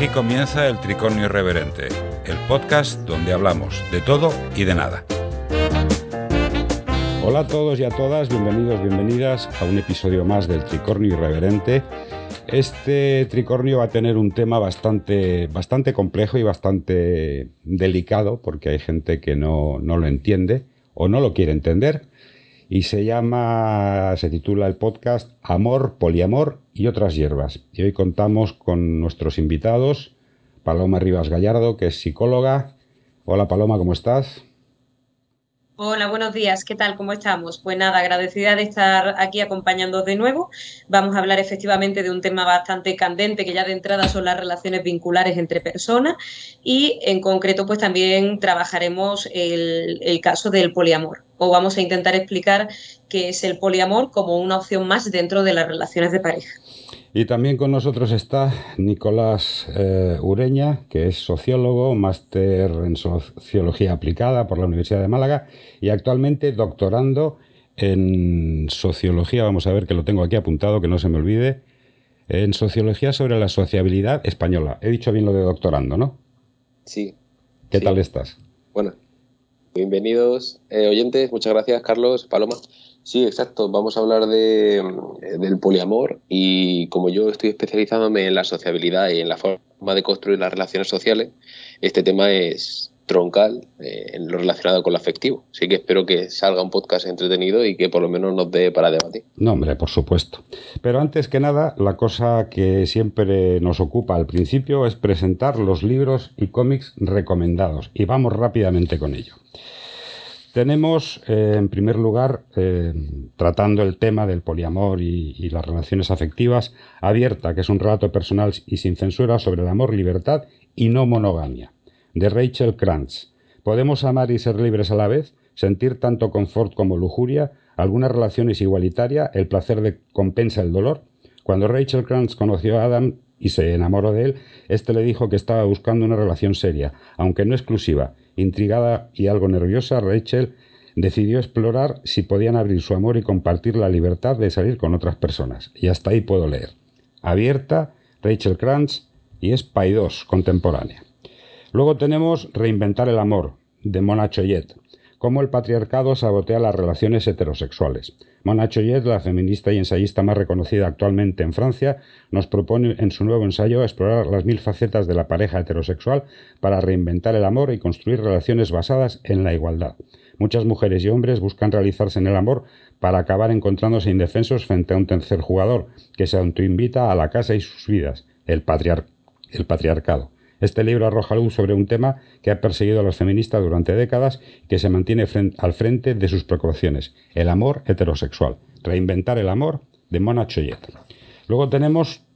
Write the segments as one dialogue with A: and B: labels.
A: Aquí comienza el Tricornio Irreverente, el podcast donde hablamos de todo y de nada. Hola a todos y a todas, bienvenidos, bienvenidas a un episodio más del Tricornio Irreverente. Este tricornio va a tener un tema bastante, bastante complejo y bastante delicado porque hay gente que no, no lo entiende o no lo quiere entender y se llama, se titula el podcast Amor, Poliamor y otras hierbas. Y hoy contamos con nuestros invitados, Paloma Rivas Gallardo, que es psicóloga. Hola Paloma, ¿cómo estás?
B: Hola, buenos días. ¿Qué tal? ¿Cómo estamos? Pues nada, agradecida de estar aquí acompañándoos de nuevo. Vamos a hablar efectivamente de un tema bastante candente que ya de entrada son las relaciones vinculares entre personas y en concreto pues también trabajaremos el, el caso del poliamor o vamos a intentar explicar qué es el poliamor como una opción más dentro de las relaciones de pareja.
A: Y también con nosotros está Nicolás eh, Ureña, que es sociólogo, máster en sociología aplicada por la Universidad de Málaga y actualmente doctorando en sociología, vamos a ver que lo tengo aquí apuntado, que no se me olvide, en sociología sobre la sociabilidad española. He dicho bien lo de doctorando, ¿no?
C: Sí.
A: ¿Qué tal estás?
C: Bueno, bienvenidos eh, oyentes, muchas gracias Carlos, Paloma. Sí, exacto. Vamos a hablar de, del poliamor y como yo estoy especializándome en la sociabilidad y en la forma de construir las relaciones sociales, este tema es troncal eh, en lo relacionado con lo afectivo. Así que espero que salga un podcast entretenido y que por lo menos nos dé para debatir.
A: No, hombre, por supuesto. Pero antes que nada, la cosa que siempre nos ocupa al principio es presentar los libros y cómics recomendados. Y vamos rápidamente con ello. Tenemos, eh, en primer lugar, eh, tratando el tema del poliamor y, y, las relaciones afectivas, Abierta, que es un relato personal y sin censura sobre el amor, libertad y no monogamia, de Rachel Krantz. ¿Podemos amar y ser libres a la vez? ¿Sentir tanto confort como lujuria? ¿Alguna relación es igualitaria? ¿El placer de compensa el dolor? Cuando Rachel Krantz conoció a Adam y se enamoró de él, éste le dijo que estaba buscando una relación seria, aunque no exclusiva, Intrigada y algo nerviosa, Rachel decidió explorar si podían abrir su amor y compartir la libertad de salir con otras personas. Y hasta ahí puedo leer. Abierta, Rachel Krantz y es Paidós, contemporánea. Luego tenemos Reinventar el amor, de Mona Choyet, cómo el patriarcado sabotea las relaciones heterosexuales. Mona Choyet, la feminista y ensayista más reconocida actualmente en Francia, nos propone en su nuevo ensayo explorar las mil facetas de la pareja heterosexual para reinventar el amor y construir relaciones basadas en la igualdad. Muchas mujeres y hombres buscan realizarse en el amor para acabar encontrándose indefensos frente a un tercer jugador que se autoinvita a la casa y sus vidas, el, patriar el patriarcado. Este libro arroja luz sobre un tema que ha perseguido a las feministas durante décadas y que se mantiene al frente de sus preocupaciones, el amor heterosexual. Reinventar el amor, de Mona Choyet. Luego tenemos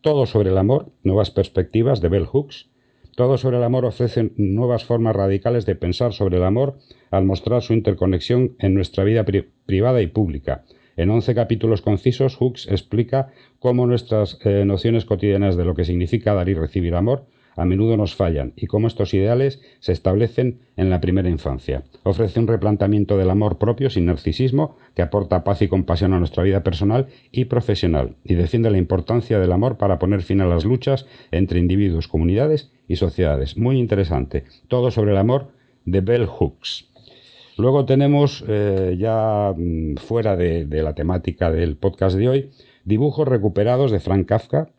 A: Todo sobre el amor, nuevas perspectivas, de Bell Hooks. Todo sobre el amor ofrece nuevas formas radicales de pensar sobre el amor al mostrar su interconexión en nuestra vida pri privada y pública. En 11 capítulos concisos, Hooks explica cómo nuestras eh, nociones cotidianas de lo que significa dar y recibir amor a menudo nos fallan y cómo estos ideales se establecen en la primera infancia. Ofrece un replanteamiento del amor propio sin narcisismo que aporta paz y compasión a nuestra vida personal y profesional y defiende la importancia del amor para poner fin a las luchas entre individuos, comunidades y sociedades. Muy interesante. Todo sobre el amor de Bell Hooks. Luego tenemos, eh, ya mm, fuera de, de la temática del podcast de hoy, dibujos recuperados de Frank Kafka,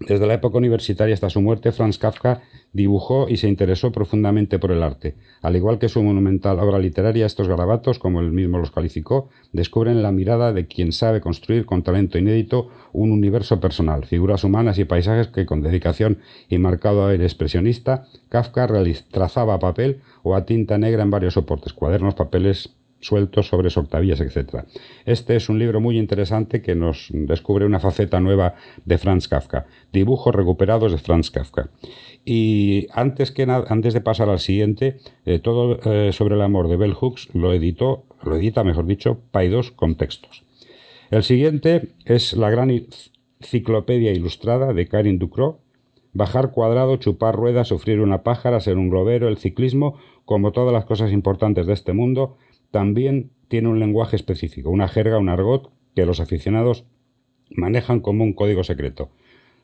A: desde la época universitaria hasta su muerte, Franz Kafka dibujó y se interesó profundamente por el arte. Al igual que su monumental obra literaria, estos garabatos, como él mismo los calificó, descubren la mirada de quien sabe construir con talento inédito un universo personal, figuras humanas y paisajes que con dedicación y marcado aire expresionista, Kafka trazaba a papel o a tinta negra en varios soportes, cuadernos, papeles, sueltos sobre octavillas, etc. Este es un libro muy interesante que nos descubre una faceta nueva de Franz Kafka, dibujos recuperados de Franz Kafka. Y antes, que antes de pasar al siguiente, eh, todo eh, sobre el amor de Bell Hooks lo editó, lo edita, mejor dicho, Paidos con textos. El siguiente es la gran enciclopedia ilustrada de Karin Ducrot, Bajar cuadrado, chupar ruedas, sufrir una pájara, ser un globero, el ciclismo, como todas las cosas importantes de este mundo, también tiene un lenguaje específico, una jerga, un argot que los aficionados manejan como un código secreto.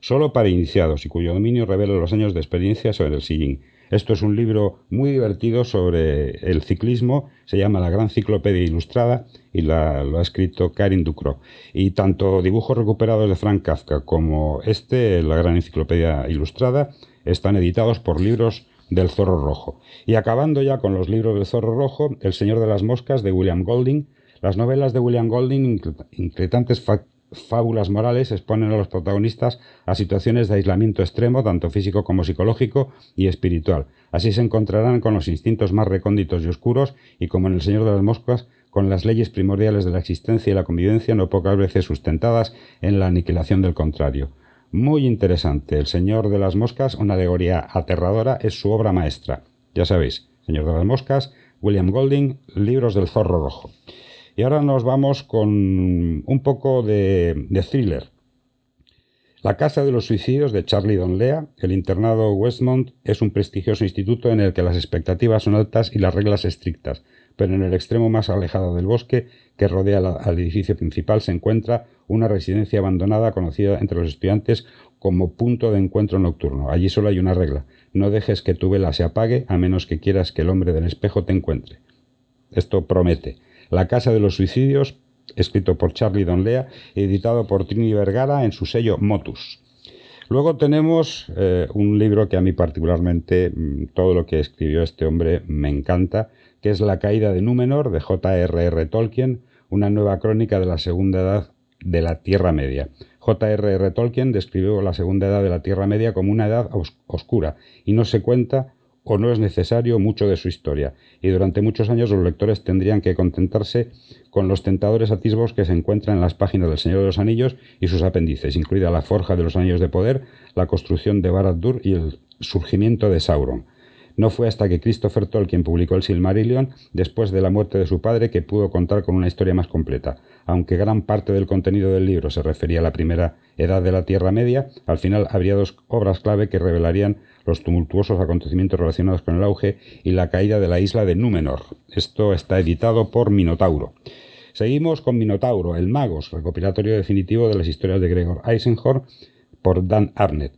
A: solo para iniciados y cuyo dominio revela los años de experiencia sobre el sillín. Esto es un libro muy divertido sobre el ciclismo, se llama La Gran Ciclopedia Ilustrada y lo ha escrito Karin Ducro. Y tanto dibujos recuperados de Frank Kafka como este, La Gran Enciclopedia Ilustrada, están editados por libros del Zorro Rojo. Y acabando ya con los libros del Zorro Rojo, El Señor de las Moscas de William Golding. Las novelas de William Golding, inquietantes fábulas morales exponen a los protagonistas a situaciones de aislamiento extremo, tanto físico como psicológico y espiritual. Así se encontrarán con los instintos más recónditos y oscuros y, como en El Señor de las Moscas, con las leyes primordiales de la existencia y la convivencia no pocas veces sustentadas en la aniquilación del contrario. Muy interesante. El Señor de las Moscas, una alegoría aterradora, es su obra maestra. Ya sabéis, Señor de las Moscas, William Golding, Libros del Zorro Rojo. Y ahora nos vamos con un poco de, thriller. La Casa de los Suicidios de Charlie Donlea, el internado Westmont, es un prestigioso instituto en el que las expectativas son altas y las reglas estrictas, pero en el extremo más alejado del bosque que rodea al edificio principal se encuentra una residencia abandonada conocida entre los estudiantes como punto de encuentro nocturno. Allí solo hay una regla, no dejes que tu vela se apague a menos que quieras que el hombre del espejo te encuentre. Esto promete. La Casa de los Suicidios, escrito por Charlie Donlea, editado por Trini Vergara en su sello Motus. Luego tenemos eh, un libro que a mí particularmente, mm, todo lo que escribió este hombre me encanta, que es La caída de Númenor de J.R.R. Tolkien, una nueva crónica de la segunda edad de la Tierra Media. J.R.R. Tolkien describió la segunda edad de la Tierra Media como una edad oscura y no se cuenta o no es necesario mucho de su historia, y durante muchos años los lectores tendrían que contentarse con los tentadores atisbos que se encuentran en las páginas del Señor de los Anillos y sus apéndices, incluida la forja de los Anillos de Poder, la construcción de Barad-dûr y el surgimiento de Sauron. No fue hasta que Christopher Tolkien publicó el Silmarillion, después de la muerte de su padre, que pudo contar con una historia más completa. Aunque gran parte del contenido del libro se refería a la primera edad de la Tierra Media, al final habría dos obras clave que revelarían los tumultuosos acontecimientos relacionados con el auge y la caída de la isla de Númenor. Esto está editado por Minotauro. Seguimos con Minotauro, el Magos, recopilatorio definitivo de las historias de Gregor Eisenhorn por Dan Arnett.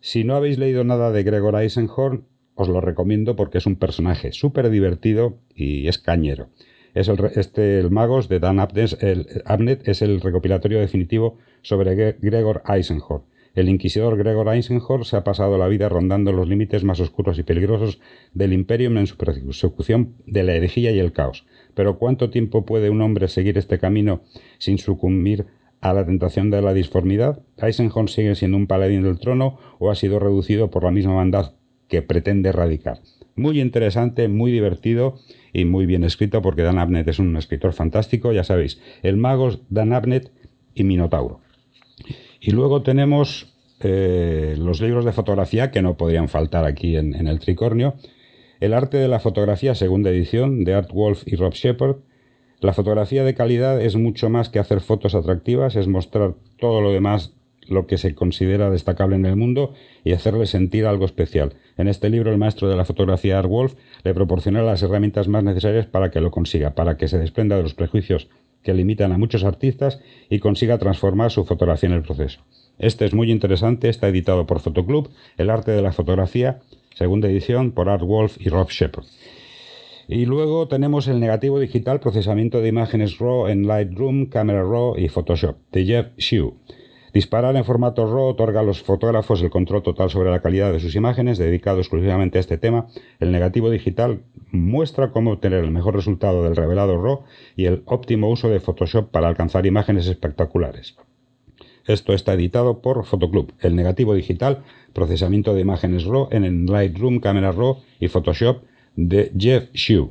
A: Si no habéis leído nada de Gregor Eisenhorn, os lo recomiendo porque es un personaje súper divertido y es cañero. Es el, este, el Magos de Dan Abnett, el, es el recopilatorio definitivo sobre Gregor Eisenhower. El inquisidor Gregor Eisenhower se ha pasado la vida rondando los límites más oscuros y peligrosos del Imperium en su persecución de la herejía y el caos. Pero ¿cuánto tiempo puede un hombre seguir este camino sin sucumbir a la tentación de la disformidad? ¿Eisenhower sigue siendo un paladín del trono o ha sido reducido por la misma maldad que pretende erradicar. Muy interesante, muy divertido y muy bien escrito porque Dan Abnett es un escritor fantástico, ya sabéis, El Magos, Dan Abnett y Minotauro. Y luego tenemos eh, los libros de fotografía que no podrían faltar aquí en, en, el Tricornio. El arte de la fotografía, segunda edición, de Art Wolf y Rob Shepard. La fotografía de calidad es mucho más que hacer fotos atractivas, es mostrar todo lo demás lo que se considera destacable en el mundo y hacerle sentir algo especial. En este libro, el maestro de la fotografía Art Wolf le proporciona las herramientas más necesarias para que lo consiga, para que se desprenda de los prejuicios que limitan a muchos artistas y consiga transformar su fotografía en el proceso. Este es muy interesante, está editado por Fotoclub, El arte de la fotografía, segunda edición por Art Wolf y Rob Shepard. Y luego tenemos el negativo digital, procesamiento de imágenes RAW en Lightroom, Camera RAW y Photoshop, de Jeff Shue. Disparar en formato RAW otorga a los fotógrafos el control total sobre la calidad de sus imágenes, dedicado exclusivamente a este tema. El negativo digital muestra cómo obtener el mejor resultado del revelado RAW y el óptimo uso de Photoshop para alcanzar imágenes espectaculares. Esto está editado por Photoclub. El negativo digital, procesamiento de imágenes RAW en Lightroom, Camera RAW y Photoshop de Jeff Shue.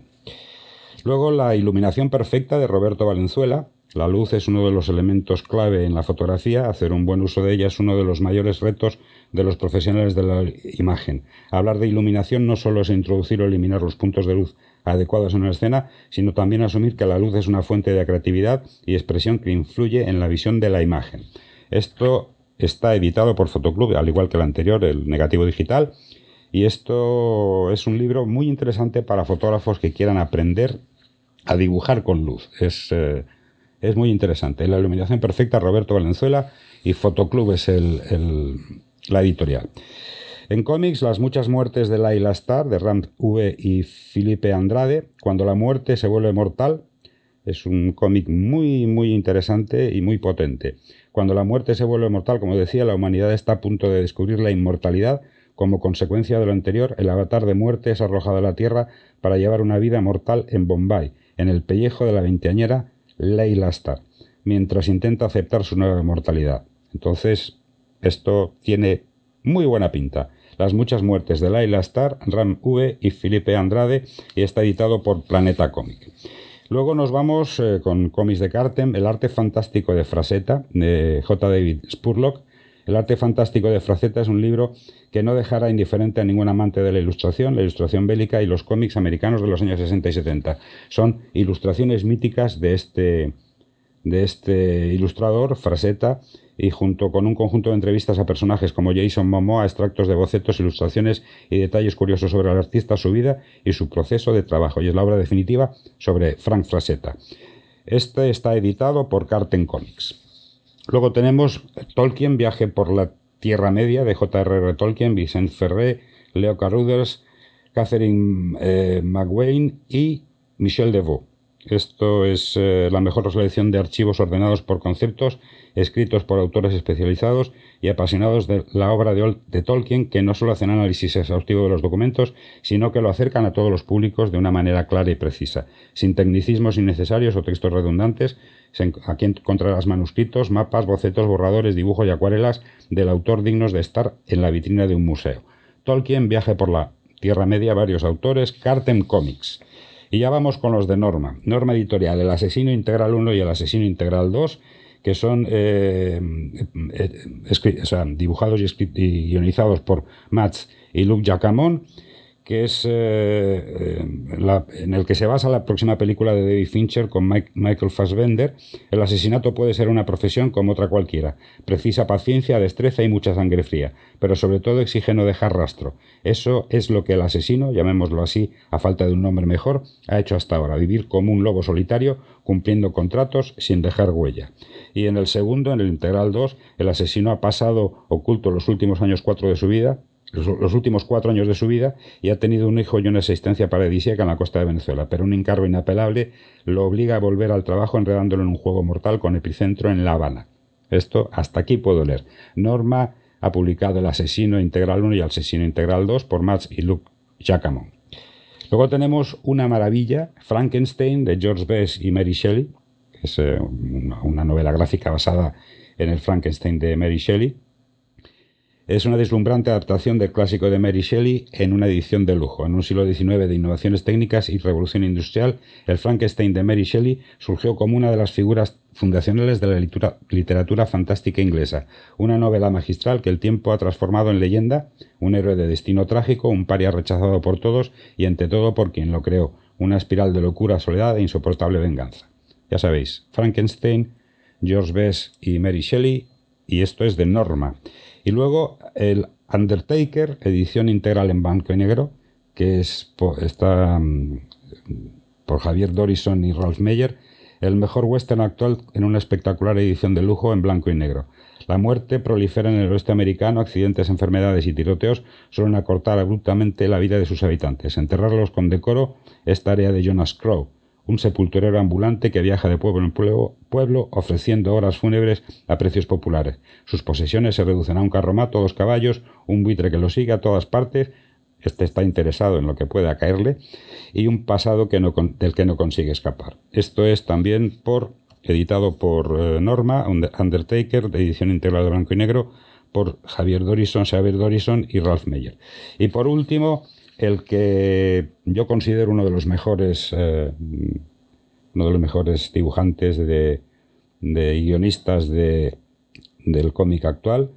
A: Luego la iluminación perfecta de Roberto Valenzuela, la luz es uno de los elementos clave en la fotografía, hacer un buen uso de ella es uno de los mayores retos de los profesionales de la imagen. Hablar de iluminación no solo es introducir o eliminar los puntos de luz adecuados en una escena, sino también asumir que la luz es una fuente de creatividad y expresión que influye en la visión de la imagen. Esto está editado por Fotoclub, al igual que el anterior, el negativo digital, y esto es un libro muy interesante para fotógrafos que quieran aprender a dibujar con luz. Es. Eh, es muy interesante. La iluminación perfecta, Roberto Valenzuela y Fotoclub es la editorial. En cómics, Las muchas muertes de Laila Star, de Ram V y Felipe Andrade, Cuando la muerte se vuelve mortal, es un cómic muy, muy interesante y muy potente. Cuando la muerte se vuelve mortal, como decía, la humanidad está a punto de descubrir la inmortalidad. Como consecuencia de lo anterior, el avatar de muerte es arrojado a la Tierra para llevar una vida mortal en Bombay, en el pellejo de la veinteañera Leila Star, mientras intenta aceptar su nueva mortalidad. Entonces, esto tiene muy buena pinta. Las muchas muertes de Leila Star, Ram V y Felipe Andrade y está editado por Planeta Comic. Luego nos vamos eh, con cómics de Cartem, El arte fantástico de Frasetta, de J. David Spurlock. El arte fantástico de Frasetta es un libro que no dejará indiferente a ningún amante de la ilustración, la ilustración bélica y los cómics americanos de los años 60 y 70. Son ilustraciones míticas de este, de este ilustrador, Frasetta, y junto con un conjunto de entrevistas a personajes como Jason Momoa, extractos de bocetos, ilustraciones y detalles curiosos sobre el artista, su vida y su proceso de trabajo. Y es la obra definitiva sobre Frank Frasetta. Este está editado por Carten Comics. Luego tenemos Tolkien, Viaje por la Tierra Media, de J.R.R. Tolkien, Vicent Ferré, Leo Carruthers, Catherine eh, McWayne y Michel Devaux. Esto es eh, la mejor selección de archivos ordenados por conceptos, escritos por autores especializados y apasionados de la obra de, Tolkien, que no solo hacen análisis exhaustivo de los documentos, sino que lo acercan a todos los públicos de una manera clara y precisa, sin tecnicismos innecesarios o textos redundantes. Aquí encontrarás manuscritos, mapas, bocetos, borradores, dibujos y acuarelas del autor dignos de estar en la vitrina de un museo. Tolkien viaje por la Tierra Media, varios autores, Cartem Comics. Y ya vamos con los de Norma. Norma Editorial, El Asesino Integral 1 y El Asesino Integral 2, que son eh, eh, dibujados y, guionizados por Mats y Luke Jacamón que es eh, en el que se basa la próxima película de David Fincher con Michael Fassbender, el asesinato puede ser una profesión como otra cualquiera. Precisa paciencia, destreza y mucha sangre fría, pero sobre todo exige no dejar rastro. Eso es lo que el asesino, llamémoslo así, a falta de un nombre mejor, ha hecho hasta ahora, vivir como un lobo solitario, cumpliendo contratos sin dejar huella. Y en el segundo, en el Integral 2, el asesino ha pasado oculto los últimos años cuatro de su vida, los, últimos cuatro años de su vida y ha tenido un hijo y una existencia paradisíaca en la costa de Venezuela, pero un encargo inapelable lo obliga a volver al trabajo enredándolo en un juego mortal con epicentro en La Habana. Esto hasta aquí puedo leer. Norma ha publicado El asesino integral 1 y El asesino integral 2 por Max y Luke Jacamon. Luego tenemos una maravilla, Frankenstein, de George Best y Mary Shelley, que es eh, una novela gráfica basada en el Frankenstein de Mary Shelley, es una deslumbrante adaptación del clásico de Mary Shelley en una edición de lujo. En un siglo XIX de innovaciones técnicas y revolución industrial, el Frankenstein de Mary Shelley surgió como una de las figuras fundacionales de la literatura, fantástica inglesa, una novela magistral que el tiempo ha transformado en leyenda, un héroe de destino trágico, un paria rechazado por todos y ante todo por quien lo creó, una espiral de locura, soledad e insoportable venganza. Ya sabéis, Frankenstein, George Best y Mary Shelley, y esto es de Norma. Y luego el Undertaker, edición integral en blanco y negro, que es, está mm, por Javier Dorison y Ralph Meyer, el mejor western actual en una espectacular edición de lujo en blanco y negro. La muerte prolifera en el oeste americano, accidentes, enfermedades y tiroteos suelen acortar abruptamente la vida de sus habitantes. Enterrarlos con decoro es tarea de Jonas Crow, un sepulturero ambulante que viaja de pueblo en pueblo, ofreciendo horas fúnebres a precios populares. Sus posesiones se reducen a un carromato, dos caballos, un buitre que lo sigue a todas partes, este está interesado en lo que pueda caerle, y un pasado que del que no consigue escapar. Esto es también por editado por eh, Norma, Undertaker, de edición integral de blanco y negro, por Javier Dorison, Xavier Dorison y Ralph Meyer. Y por último, el que yo considero uno de los mejores, eh, uno de los mejores dibujantes de, guionistas de, del cómic actual,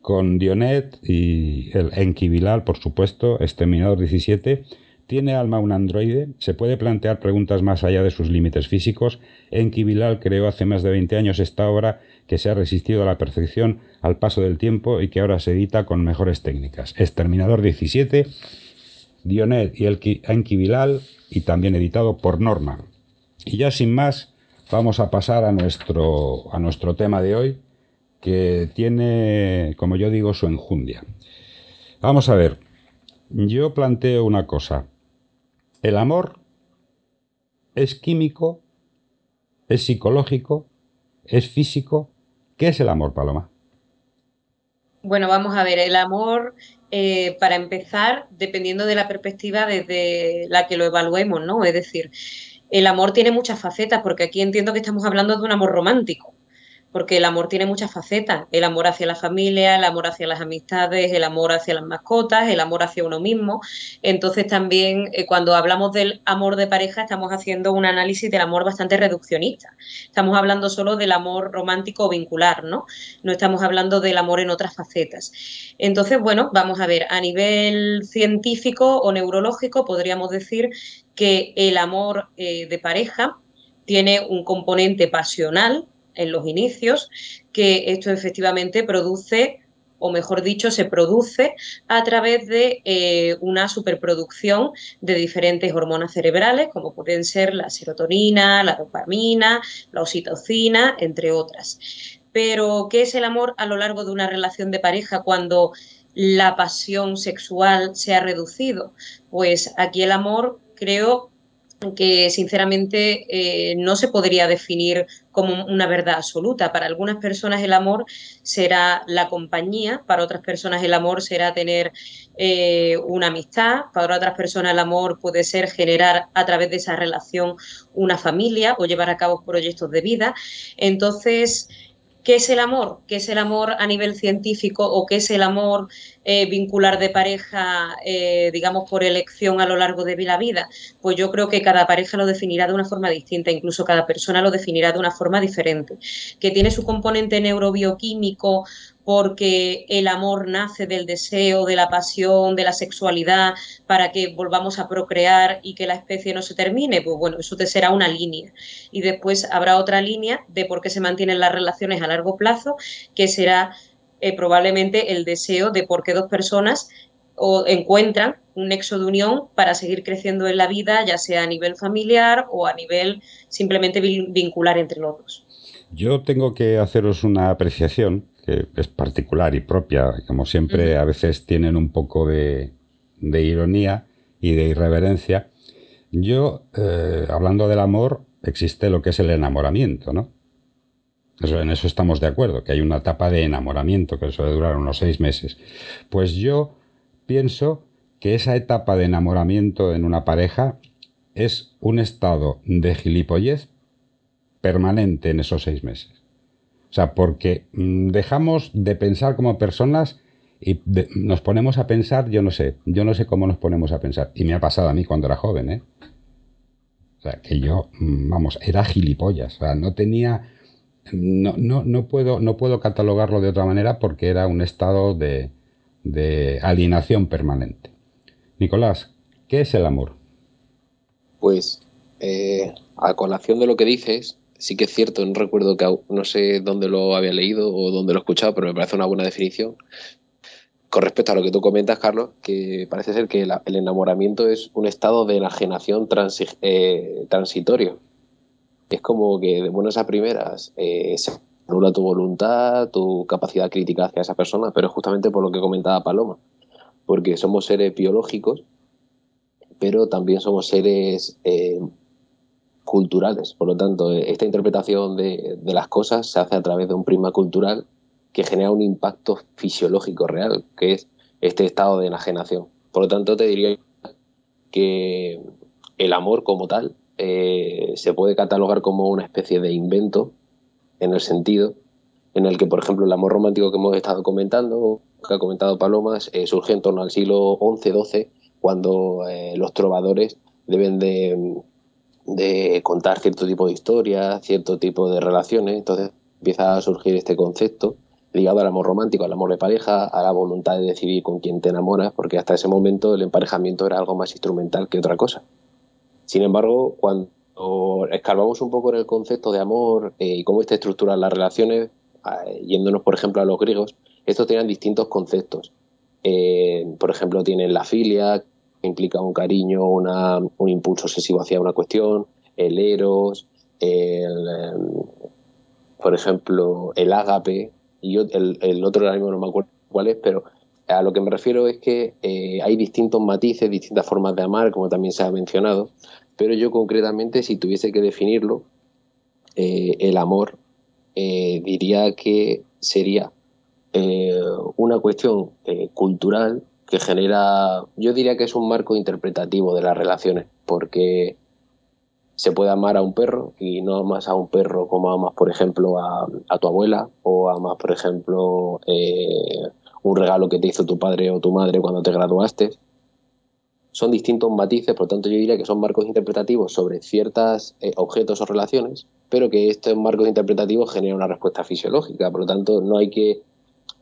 A: con Dionet y el Enki por supuesto, Exterminador 17, ¿Tiene alma un androide? ¿Se puede plantear preguntas más allá de sus límites físicos? Enki creó hace más de 20 años esta obra que se ha resistido a la perfección al paso del tiempo y que ahora se edita con mejores técnicas. Exterminador 17 Dionet y el Enki y también editado por Norma. Y ya sin más, vamos a pasar a nuestro, a nuestro tema de hoy, que tiene, como yo digo, su enjundia. Vamos a ver, yo planteo una cosa. El amor es químico, es psicológico, es físico. ¿Qué es el amor, Paloma?
B: Bueno, vamos a ver, el amor, eh, para empezar, dependiendo de la perspectiva desde la que lo evaluemos, ¿no? Es decir, el amor tiene muchas facetas, porque aquí entiendo que estamos hablando de un amor romántico porque el amor tiene muchas facetas, el amor hacia la familia, el amor hacia las amistades, el amor hacia las mascotas, el amor hacia uno mismo. Entonces también eh, cuando hablamos del amor de pareja estamos haciendo un análisis del amor bastante reduccionista. Estamos hablando solo del amor romántico o vincular, ¿no? No estamos hablando del amor en otras facetas. Entonces, bueno, vamos a ver, a nivel científico o neurológico podríamos decir que el amor eh, de pareja tiene un componente pasional, en los inicios, que esto efectivamente produce o mejor dicho, se produce a través de eh, una superproducción de diferentes hormonas cerebrales, como pueden ser la serotonina, la dopamina, la oxitocina, entre otras. Pero, ¿qué es el amor a lo largo de una relación de pareja cuando la pasión sexual se ha reducido? Pues aquí el amor, creo, que sinceramente eh, no se podría definir como una verdad absoluta. Para algunas personas el amor será la compañía, para otras personas el amor será tener eh, una amistad, para otras personas el amor puede ser generar a través de esa relación una familia o llevar a cabo proyectos de vida. Entonces, ¿Qué es el amor? ¿Qué es el amor a nivel científico o qué es el amor eh, vincular de pareja, eh, digamos, por elección a lo largo de la vida? Pues yo creo que cada pareja lo definirá de una forma distinta, incluso cada persona lo definirá de una forma diferente. Que tiene su componente neurobioquímico porque el amor nace del deseo, de la pasión, de la sexualidad, para que volvamos a procrear y que la especie no se termine, pues bueno, eso te será una línea. Y después habrá otra línea de por qué se mantienen las relaciones a largo plazo, que será eh, probablemente el deseo de por qué dos personas o encuentran un nexo de unión para seguir creciendo en la vida, ya sea a nivel familiar o a nivel simplemente vincular entre los dos.
A: Yo tengo que haceros una apreciación que es particular y propia, como siempre a veces tienen un poco de, ironía y de irreverencia. Yo, eh, hablando del amor, existe lo que es el enamoramiento, ¿no? Eso, en eso estamos de acuerdo, que hay una etapa de enamoramiento que suele durar unos seis meses. Pues yo pienso que esa etapa de enamoramiento en una pareja es un estado de gilipollez permanente en esos seis meses. O sea, porque mm, dejamos de pensar como personas y nos ponemos a pensar, yo no sé, yo no sé cómo nos ponemos a pensar. Y me ha pasado a mí cuando era joven, ¿eh? O sea, que yo, mm, vamos, era gilipollas. O sea, no tenía. No, no, no, puedo, no puedo catalogarlo de otra manera porque era un estado de, de alienación permanente. Nicolás, ¿qué es el amor?
C: Pues, eh, a colación de lo que dices, sí que es cierto, no recuerdo que no sé dónde lo había leído o dónde lo he escuchado, pero me parece una buena definición. Con respecto a lo que tú comentas, Carlos, que parece ser que el enamoramiento es un estado de enajenación eh, transitorio. Es como que de buenas a primeras eh, se anula tu voluntad, tu capacidad crítica hacia esa persona, pero justamente por lo que comentaba Paloma, porque somos seres biológicos, pero también somos seres eh, culturales. Por lo tanto, esta interpretación de, las cosas se hace a través de un prisma cultural que genera un impacto fisiológico real, que es este estado de enajenación. Por lo tanto, te diría que el amor como tal eh, se puede catalogar como una especie de invento en el sentido en el que, por ejemplo, el amor romántico que hemos estado comentando, que ha comentado Palomas, eh, surge en torno al siglo XI-XII, cuando eh, los trovadores deben de de contar cierto tipo de historias, cierto tipo de relaciones. Entonces empieza a surgir este concepto ligado al amor romántico, al amor de pareja, a la voluntad de decidir con quién te enamoras, porque hasta ese momento el emparejamiento era algo más instrumental que otra cosa. Sin embargo, cuando escarbamos un poco en el concepto de amor eh, y cómo está estructuran las relaciones, eh, yéndonos por ejemplo a los griegos, estos tenían distintos conceptos. Eh, por ejemplo, tienen la filia, implica un cariño, una, un impulso obsesivo hacia una cuestión, el eros, por ejemplo, el ágape, y el, el otro ahora no me acuerdo cuál es, pero a lo que me refiero es que eh, hay distintos matices, distintas formas de amar, como también se ha mencionado, pero yo concretamente, si tuviese que definirlo, eh, el amor eh, diría que sería una cuestión cultural que genera, yo diría que es un marco interpretativo de las relaciones, porque se puede amar a un perro y no amas a un perro como amas, por ejemplo, a, a tu abuela o amas, por ejemplo, un regalo que te hizo tu padre o tu madre cuando te graduaste. Son distintos matices, por lo tanto yo diría que son marcos interpretativos sobre ciertos eh, objetos o relaciones, pero que estos marcos interpretativos generan una respuesta fisiológica. Por lo tanto, no hay que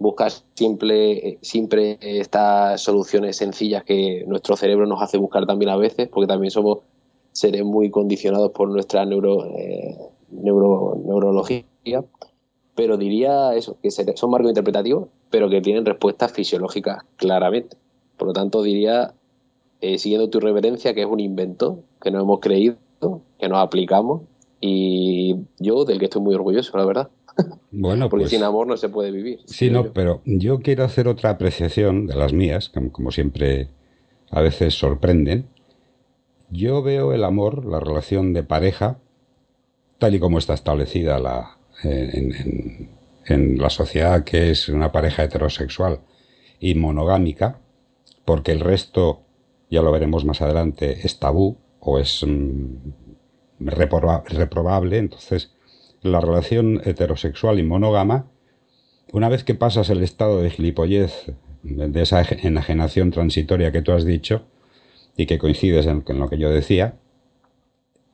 C: buscar simple, siempre estas soluciones sencillas que nuestro cerebro nos hace buscar también a veces, porque también somos seres muy condicionados por nuestra neuro, eh, neuro, neurología. Pero diría eso, que son marcos interpretativos pero que tienen respuestas fisiológicas claramente. Por lo tanto, diría, eh, siguiendo tu reverencia, que es un invento que nos hemos creído, que nos aplicamos y yo del que estoy muy orgulloso, la verdad. Bueno, Porque pues sin amor no se puede vivir.
A: Sí, no, pero yo quiero hacer otra apreciación de las mías, que como siempre a veces sorprenden. Yo veo el amor, la relación de pareja, tal y como está establecida la, en, en la sociedad que es una pareja heterosexual y monogámica, porque el resto, ya lo veremos más adelante, es tabú o es mm, reprobable, entonces la relación heterosexual y monógama, una vez que pasas el estado de gilipollez, de esa enajenación transitoria que tú has dicho, y que coincides en lo que yo decía,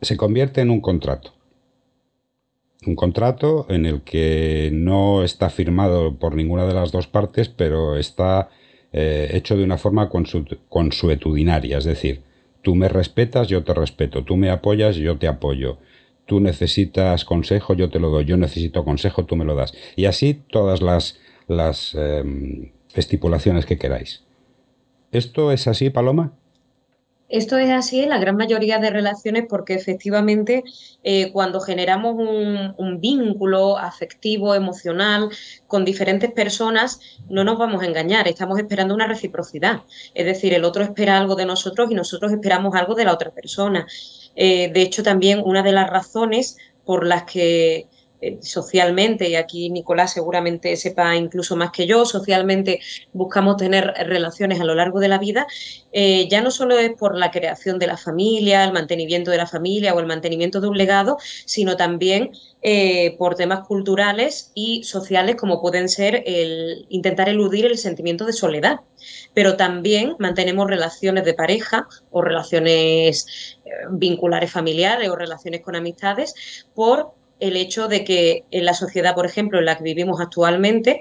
A: se convierte en un contrato. Un contrato en el que no está firmado por ninguna de las dos partes, pero está eh, hecho de una forma consuetudinaria, es decir, tú me respetas, yo te respeto, tú me apoyas, yo te apoyo, tú necesitas consejo, yo te lo doy, yo necesito consejo, tú me lo das. Y así todas las, las em, estipulaciones que queráis. ¿Esto es así, Paloma?
B: Esto es así en la gran mayoría de relaciones porque efectivamente eh, cuando generamos un, vínculo afectivo, emocional con diferentes personas, no nos vamos a engañar, estamos esperando una reciprocidad. Es decir, el otro espera algo de nosotros y nosotros esperamos algo de la otra persona. Eh, de hecho, también una de las razones por las que eh, socialmente, y aquí Nicolás seguramente sepa incluso más que yo, socialmente buscamos tener relaciones a lo largo de la vida, eh, ya no solo es por la creación de la familia, el mantenimiento de la familia o el mantenimiento de un legado, sino también eh, por temas culturales y sociales como pueden ser el intentar eludir el sentimiento de soledad. Pero también mantenemos relaciones de pareja o relaciones vinculares familiares o relaciones con amistades por el hecho de que en la sociedad, por ejemplo, en la que vivimos actualmente,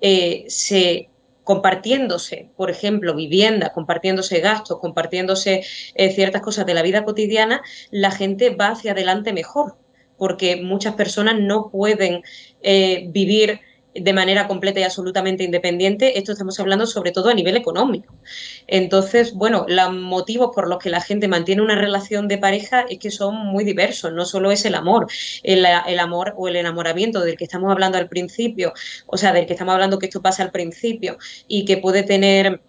B: eh, se compartiéndose, por ejemplo, vivienda, compartiéndose gastos, compartiéndose eh, ciertas cosas de la vida cotidiana, la gente va hacia adelante mejor, porque muchas personas no pueden eh, vivir de manera completa y absolutamente independiente, esto estamos hablando sobre todo a nivel económico. Entonces, bueno, los motivos por los que la gente mantiene una relación de pareja es que son muy diversos, no solo es el amor, el, amor o el enamoramiento del que estamos hablando al principio, o sea, del que estamos hablando que esto pasa al principio y que puede tener...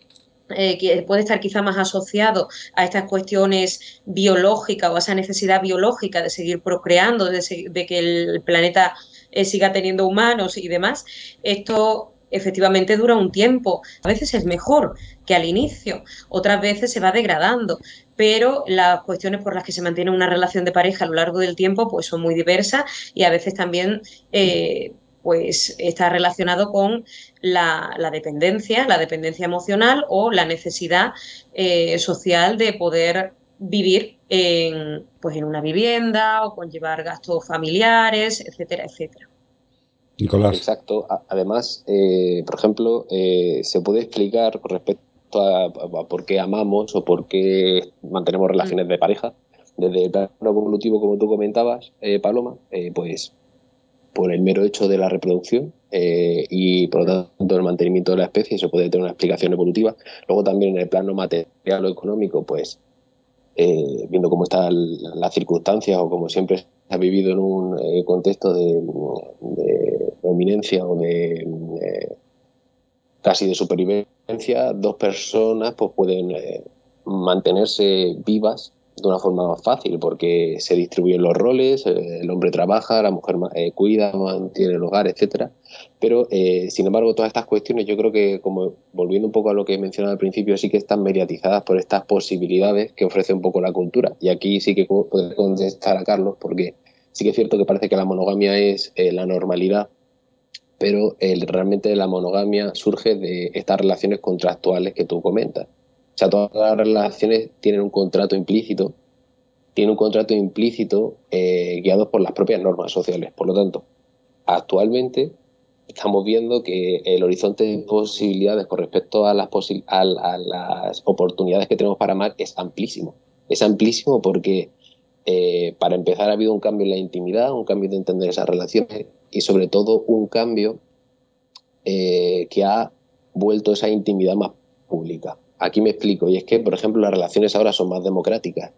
B: Eh, que puede estar quizá más asociado a estas cuestiones biológicas o a esa necesidad biológica de seguir procreando, de que el planeta eh, siga teniendo humanos y demás, esto efectivamente dura un tiempo. A veces es mejor que al inicio, otras veces se va degradando, pero las cuestiones por las que se mantiene una relación de pareja a lo largo del tiempo pues son muy diversas y a veces también eh, pues está relacionado con la, dependencia, la dependencia emocional o la necesidad eh, social de poder vivir en, pues en una vivienda o conllevar gastos familiares, etcétera, etcétera.
C: Nicolás. Exacto. Además, eh, por ejemplo, eh, se puede explicar con respecto a, por qué amamos o por qué mantenemos relaciones de pareja. Desde el plano evolutivo, como tú comentabas, eh, Paloma, pues por el mero hecho de la reproducción y por lo tanto el mantenimiento de la especie, eso puede tener una explicación evolutiva. Luego también en el plano material o económico, pues eh, viendo cómo están las circunstancias o como siempre ha vivido en un eh, contexto de, dominancia o de eh, casi de supervivencia, dos personas pues pueden eh, mantenerse vivas de una forma más fácil porque se distribuyen los roles, eh, el hombre trabaja, la mujer eh, cuida, mantiene el hogar, etcétera. Pero, eh, sin embargo, todas estas cuestiones yo creo que, como volviendo un poco a lo que he mencionado al principio, sí que están mediatizadas por estas posibilidades que ofrece un poco la cultura. Y aquí sí que puedo contestar a Carlos porque sí que es cierto que parece que la monogamia es la normalidad, pero realmente la monogamia surge de estas relaciones contractuales que tú comentas sea, todas las relaciones tienen un contrato implícito, tienen un contrato implícito eh, guiado por las propias normas sociales. Por lo tanto, actualmente estamos viendo que el horizonte de posibilidades con respecto a las, a, las oportunidades que tenemos para amar es amplísimo. Es amplísimo porque, eh, para empezar, ha habido un cambio en la intimidad, un cambio de entender esas relaciones y, sobre todo, un cambio eh, que ha vuelto esa intimidad más pública. Aquí me explico, y es que, por ejemplo, las relaciones ahora son más democráticas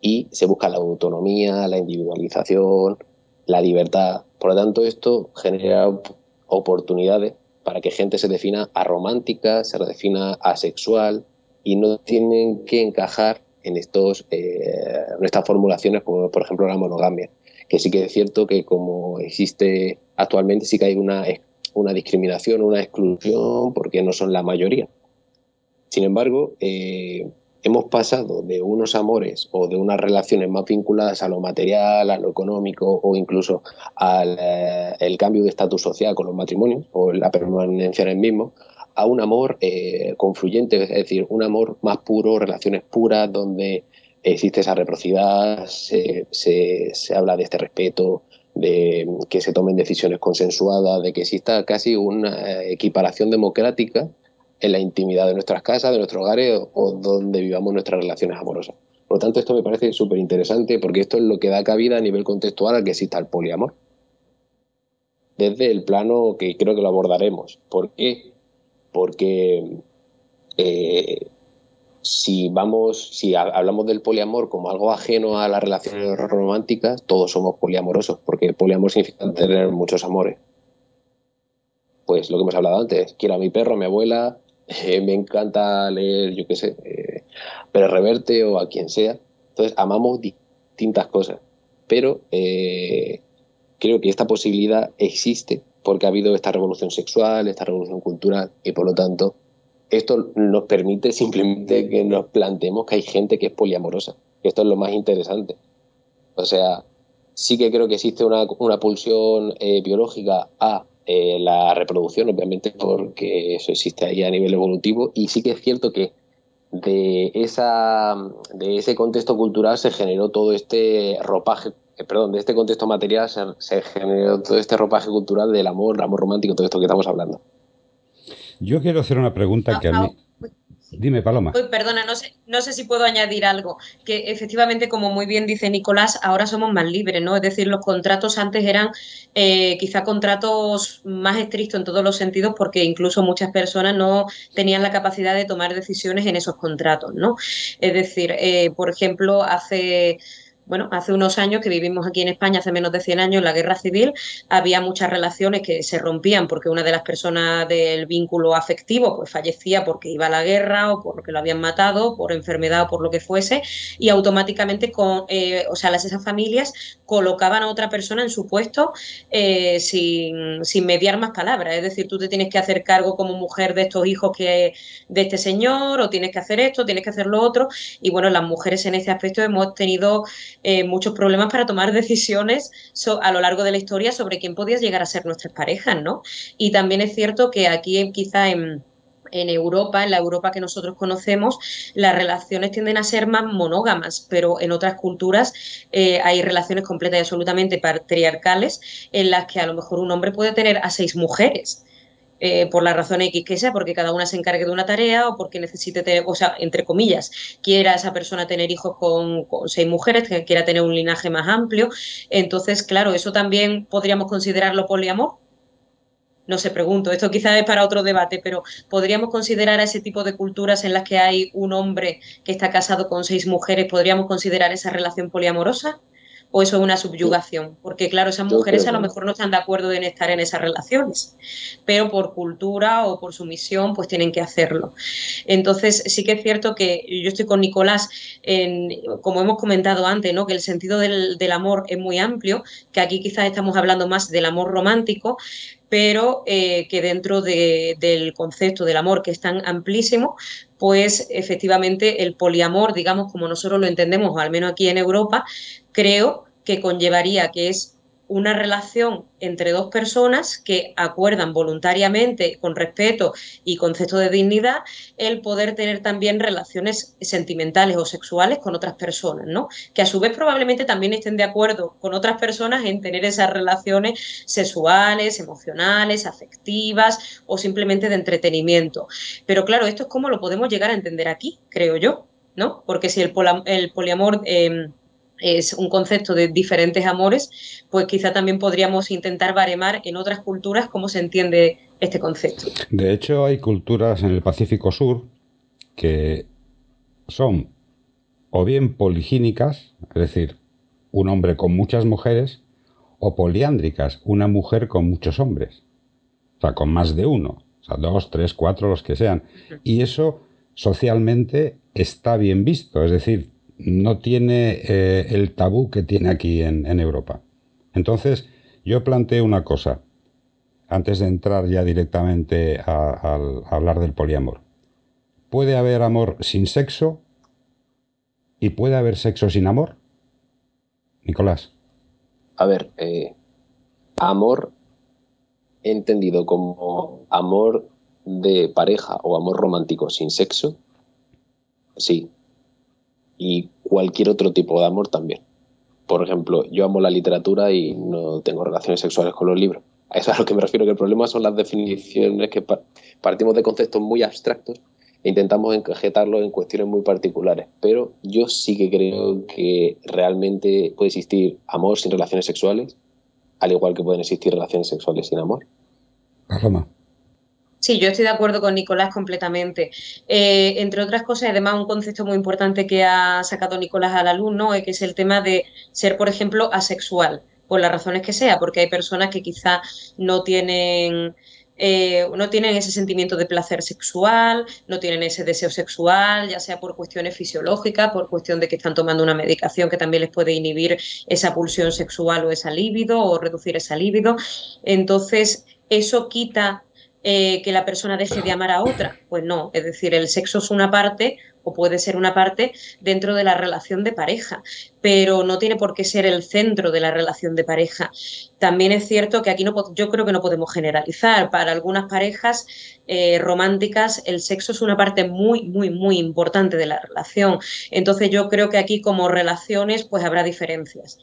C: y se busca la autonomía, la individualización, la libertad. Por lo tanto, esto genera oportunidades para que gente se defina aromántica, se defina asexual y no tienen que encajar en, estos, eh, en estas formulaciones como, por ejemplo, la monogamia. Que sí que es cierto que como existe actualmente, sí que hay una, una discriminación, una exclusión, porque no son la mayoría. Sin embargo, eh, hemos pasado de unos amores o de unas relaciones más vinculadas a lo material, a lo económico o incluso al eh, cambio de estatus social con los matrimonios o la permanencia en el mismo, a un amor eh, confluyente, es decir, un amor más puro, relaciones puras, donde existe esa reciprocidad, se, se habla de este respeto, de que se tomen decisiones consensuadas, de que exista casi una equiparación democrática en la intimidad de nuestras casas, de nuestros hogares o, donde vivamos nuestras relaciones amorosas. Por lo tanto, esto me parece súper interesante porque esto es lo que da cabida a nivel contextual al que exista el poliamor. Desde el plano que creo que lo abordaremos. ¿Por qué? Porque eh, si vamos, si hablamos del poliamor como algo ajeno a las relaciones románticas, todos somos poliamorosos, porque poliamor significa tener muchos amores. Pues lo que hemos hablado antes, quiero a mi perro, a mi abuela, eh, me encanta leer, yo qué sé, eh, Pérez Reverte o a quien sea. Entonces, amamos distintas cosas. Pero eh, creo que esta posibilidad existe porque ha habido esta revolución sexual, esta revolución cultural, y por lo tanto, esto nos permite simplemente que nos planteemos que hay gente que es poliamorosa. Esto es lo más interesante. O sea, sí que creo que existe una, una pulsión biológica a eh, la reproducción, obviamente, porque eso existe ahí a nivel evolutivo, y sí que es cierto que de, esa, de ese contexto cultural se generó todo este ropaje, eh, perdón, de este contexto material se, se generó todo este ropaje cultural del amor, amor romántico, todo esto que estamos hablando.
A: Yo quiero hacer una pregunta que a mí... Dime, Paloma.
B: perdona, no sé, no sé si puedo añadir algo. Que efectivamente, como muy bien dice Nicolás, ahora somos más libres, ¿no? Es decir, los contratos antes eran eh, quizá contratos más estrictos en todos los sentidos, porque incluso muchas personas no tenían la capacidad de tomar decisiones en esos contratos, ¿no? Es decir, eh, por ejemplo, hace bueno, hace unos años que vivimos aquí en España, hace menos de 100 años, en la guerra civil, había muchas relaciones que se rompían porque una de las personas del vínculo afectivo pues fallecía porque iba a la guerra o porque lo habían matado, por enfermedad o por lo que fuese, y automáticamente, con, eh, o sea, las, esas familias colocaban a otra persona en su puesto eh, sin, sin, mediar más palabras. Es decir, tú te tienes que hacer cargo como mujer de estos hijos que de este señor, o tienes que hacer esto, tienes que hacer lo otro. Y bueno, las mujeres en ese aspecto hemos tenido eh, muchos problemas para tomar decisiones a lo largo de la historia sobre quién podía llegar a ser nuestras parejas, ¿no? Y también es cierto que aquí quizá en en Europa, en la Europa que nosotros conocemos, las relaciones tienden a ser más monógamas, pero en otras culturas eh, hay relaciones completas y absolutamente patriarcales en las que a lo mejor un hombre puede tener a seis mujeres. Eh, por la razón X que sea, porque cada una se encargue de una tarea o porque necesite, tener, o sea, entre comillas, quiera esa persona tener hijos con, seis mujeres, que quiera tener un linaje más amplio. Entonces, claro, eso también podríamos considerarlo poliamor. No sé, pregunto, esto quizás es para otro debate, pero ¿podríamos considerar a ese tipo de culturas en las que hay un hombre que está casado con seis mujeres, podríamos considerar esa relación poliamorosa? O eso es una subyugación, porque claro, esas mujeres a lo mejor no están de acuerdo en estar en esas relaciones, pero por cultura o por sumisión pues tienen que hacerlo. Entonces sí que es cierto que yo estoy con Nicolás, en, como hemos comentado antes, ¿no? que el sentido del, amor es muy amplio, que aquí quizás estamos hablando más del amor romántico, pero eh, que dentro del concepto del amor, que es tan amplísimo, pues efectivamente el poliamor, digamos como nosotros lo entendemos, o al menos aquí en Europa, creo que conllevaría que es una relación entre dos personas que acuerdan voluntariamente, con respeto y concepto de dignidad, el poder tener también relaciones sentimentales o sexuales con otras personas, ¿no? Que a su vez probablemente también estén de acuerdo con otras personas en tener esas relaciones sexuales, emocionales, afectivas o simplemente de entretenimiento. Pero claro, esto es como lo podemos llegar a entender aquí, creo yo, ¿no? Porque si el, el poliamor... Eh, es un concepto de diferentes amores, pues quizá también podríamos intentar baremar en otras culturas cómo se entiende este concepto.
A: De hecho, hay culturas en el Pacífico Sur que son o bien poligínicas, es decir, un hombre con muchas mujeres, o poliándricas, una mujer con muchos hombres, o sea, con más de uno, o sea, dos, tres, cuatro, los que sean. Y eso socialmente está bien visto, es decir, no tiene eh, el tabú que tiene aquí en, Europa. Entonces, yo planteo una cosa, antes de entrar ya directamente a, hablar del poliamor. ¿Puede haber amor sin sexo? ¿Y puede haber sexo sin amor? Nicolás.
C: A ver, eh, amor entendido como amor de pareja o amor romántico sin sexo, sí, y cualquier otro tipo de amor también. Por ejemplo, yo amo la literatura y no tengo relaciones sexuales con los libros. A eso es a lo que me refiero, que el problema son las definiciones que partimos de conceptos muy abstractos e intentamos encajetarlos en cuestiones muy particulares. Pero yo sí que creo que realmente puede existir amor sin relaciones sexuales, al igual que pueden existir relaciones sexuales sin amor.
B: Sí, yo estoy de acuerdo con Nicolás completamente. Eh, entre otras cosas, además, un concepto muy importante que ha sacado Nicolás al alumno, que es el tema de ser, por ejemplo, asexual, por las razones que sea, porque hay personas que quizá no tienen... Eh, no tienen ese sentimiento de placer sexual, no tienen ese deseo sexual, ya sea por cuestiones fisiológicas, por cuestión de que están tomando una medicación que también les puede inhibir esa pulsión sexual o esa libido o reducir esa libido. Entonces, eso quita eh, que la persona deje de amar a otra. Pues no, es decir, el sexo es una parte o puede ser una parte dentro de la relación de pareja, pero no tiene por qué ser el centro de la relación de pareja. También es cierto que aquí no, yo creo que no podemos generalizar. Para algunas parejas eh, románticas el sexo es una parte muy, muy, muy importante de la relación. Entonces yo creo que aquí como relaciones pues habrá diferencias.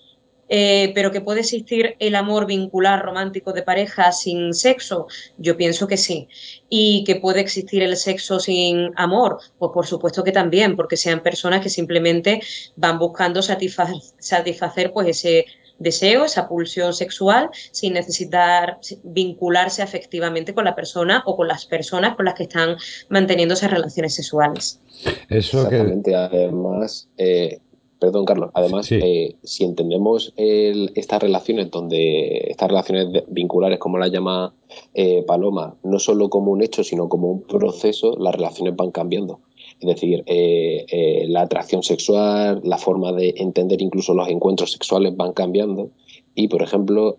B: Eh, pero que puede existir el amor vincular romántico de pareja sin sexo, yo pienso que sí. Y que puede existir el sexo sin amor, pues por supuesto que también, porque sean personas que simplemente van buscando satisfacer, pues ese deseo, esa pulsión sexual, sin necesitar vincularse afectivamente con la persona o con las personas con las que están manteniendo esas relaciones sexuales.
C: Eso Exactamente, además, eh, Perdón, Carlos. Además, eh, si entendemos estas relaciones, donde estas relaciones vinculares, como las llama eh, Paloma, no solo como un hecho, sino como un proceso, las relaciones van cambiando. Es decir, eh, la atracción sexual, la forma de entender incluso los encuentros sexuales van cambiando. Y, por ejemplo,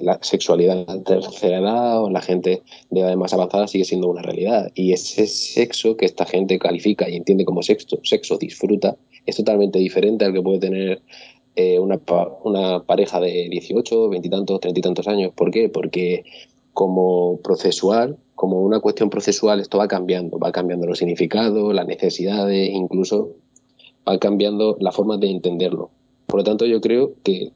C: la sexualidad de tercera edad o la gente de edad más avanzada sigue siendo una realidad. Y ese sexo que esta gente califica y entiende como sexo, sexo disfruta, es totalmente diferente al que puede tener eh, una, pareja de 18, 20 y tantos, 30 y tantos años. ¿Por qué? Porque como procesual, como una cuestión procesual, esto va cambiando, va cambiando los significados, las necesidades, incluso va cambiando la forma de entenderlo. Por lo tanto, yo creo que,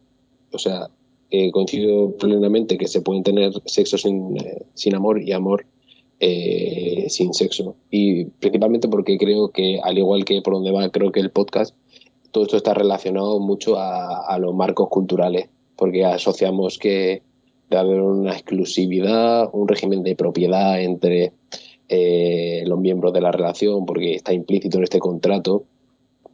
C: o sea, eh, coincido plenamente que se pueden tener sexo sin, eh, sin amor y amor eh, sin sexo. Y principalmente porque creo que, al igual que por donde va, creo que el podcast, todo esto está relacionado mucho a, los marcos culturales, porque asociamos que debe haber una exclusividad, un régimen de propiedad entre eh, los miembros de la relación, porque está implícito en este contrato,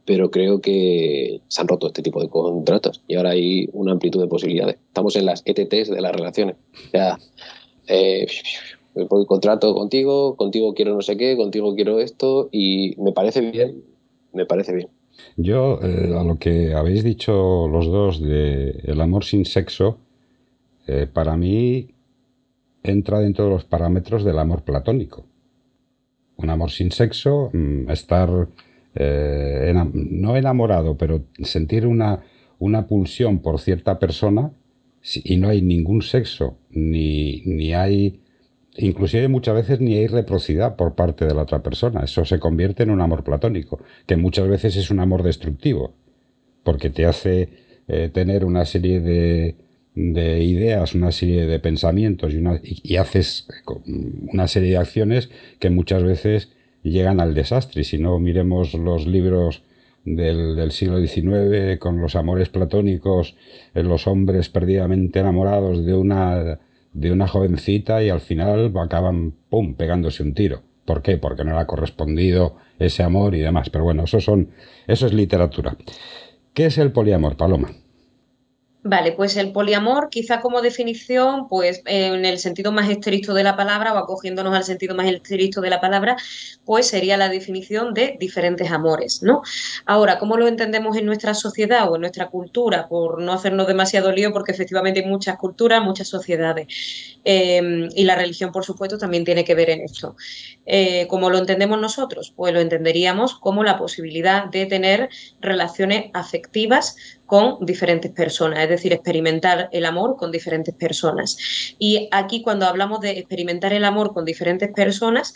C: pero creo que se han roto este tipo de contratos y ahora hay una amplitud de posibilidades. Estamos en las ETTs de las relaciones. O sea, eh, contrato contigo, contigo quiero no sé qué, contigo quiero esto y me parece bien, me parece bien.
A: Yo, eh, a lo que habéis dicho los dos de el amor sin sexo, eh, para mí entra dentro de los parámetros del amor platónico. Un amor sin sexo, mm, estar eh, no enamorado, pero sentir una, una pulsión por cierta persona y no hay ningún sexo, ni, ni hay, inclusive muchas veces ni hay reciprocidad por parte de la otra persona. Eso se convierte en un amor platónico, que muchas veces es un amor destructivo, porque te hace eh, tener una serie de, de ideas, una serie de pensamientos y, una, y, haces una serie de acciones que muchas veces llegan al desastre. Si no, miremos los libros del, siglo XIX con los amores platónicos, eh, los hombres perdidamente enamorados de una, de una jovencita y al final acaban, ¡pum!, pegándose un tiro. ¿Por qué? Porque no le ha correspondido ese amor y demás. Pero bueno, eso, son, eso es literatura. ¿Qué es el poliamor, Paloma?
B: Vale, pues el poliamor, quizá como definición, pues en el sentido más estricto de la palabra o acogiéndonos al sentido más estricto de la palabra, pues sería la definición de diferentes amores, ¿no? Ahora, ¿cómo lo entendemos en nuestra sociedad o en nuestra cultura? Por no hacernos demasiado lío, porque efectivamente hay muchas culturas, muchas sociedades. Eh, y la religión, por supuesto, también tiene que ver en esto. Eh, ¿Cómo lo entendemos nosotros? Pues lo entenderíamos como la posibilidad de tener relaciones afectivas con diferentes personas, es decir, experimentar el amor con diferentes personas. Y aquí cuando hablamos de experimentar el amor con diferentes personas,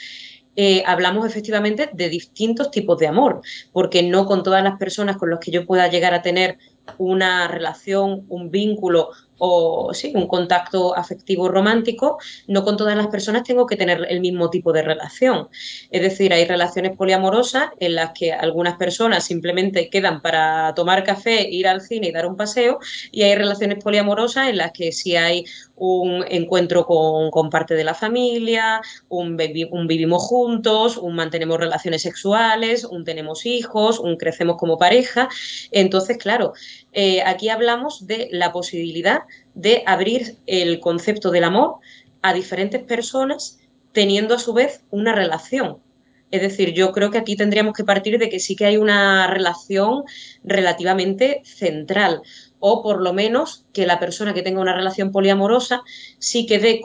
B: eh, hablamos efectivamente de distintos tipos de amor, porque no con todas las personas con las que yo pueda llegar a tener una relación, un vínculo o sí, un contacto afectivo romántico, no con todas las personas tengo que tener el mismo tipo de relación. Es decir, hay relaciones poliamorosas en las que algunas personas simplemente quedan para tomar café, ir al cine y dar un paseo, y hay relaciones poliamorosas en las que sí hay un encuentro con, parte de la familia, un, un, vivimos juntos, un mantenemos relaciones sexuales, un tenemos hijos, un crecemos como pareja. Entonces, claro, eh, aquí hablamos de la posibilidad de abrir el concepto del amor a diferentes personas teniendo a su vez una relación. Es decir, yo creo que aquí tendríamos que partir de que sí que hay una relación relativamente central o por lo menos que la persona que tenga una relación poliamorosa sí que dé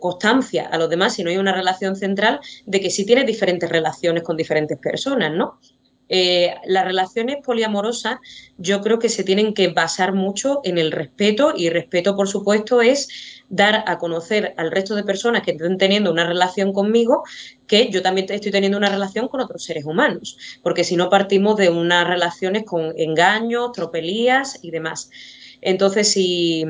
B: constancia a los demás, si no hay una relación central, de que sí tiene diferentes relaciones con diferentes personas, ¿no? Eh, las relaciones poliamorosas yo creo que se tienen que basar mucho en el respeto y respeto, por supuesto, es dar a conocer al resto de personas que estén teniendo una relación conmigo que yo también estoy teniendo una relación con otros seres humanos, porque si no partimos de unas relaciones con engaños, tropelías y demás. Entonces, si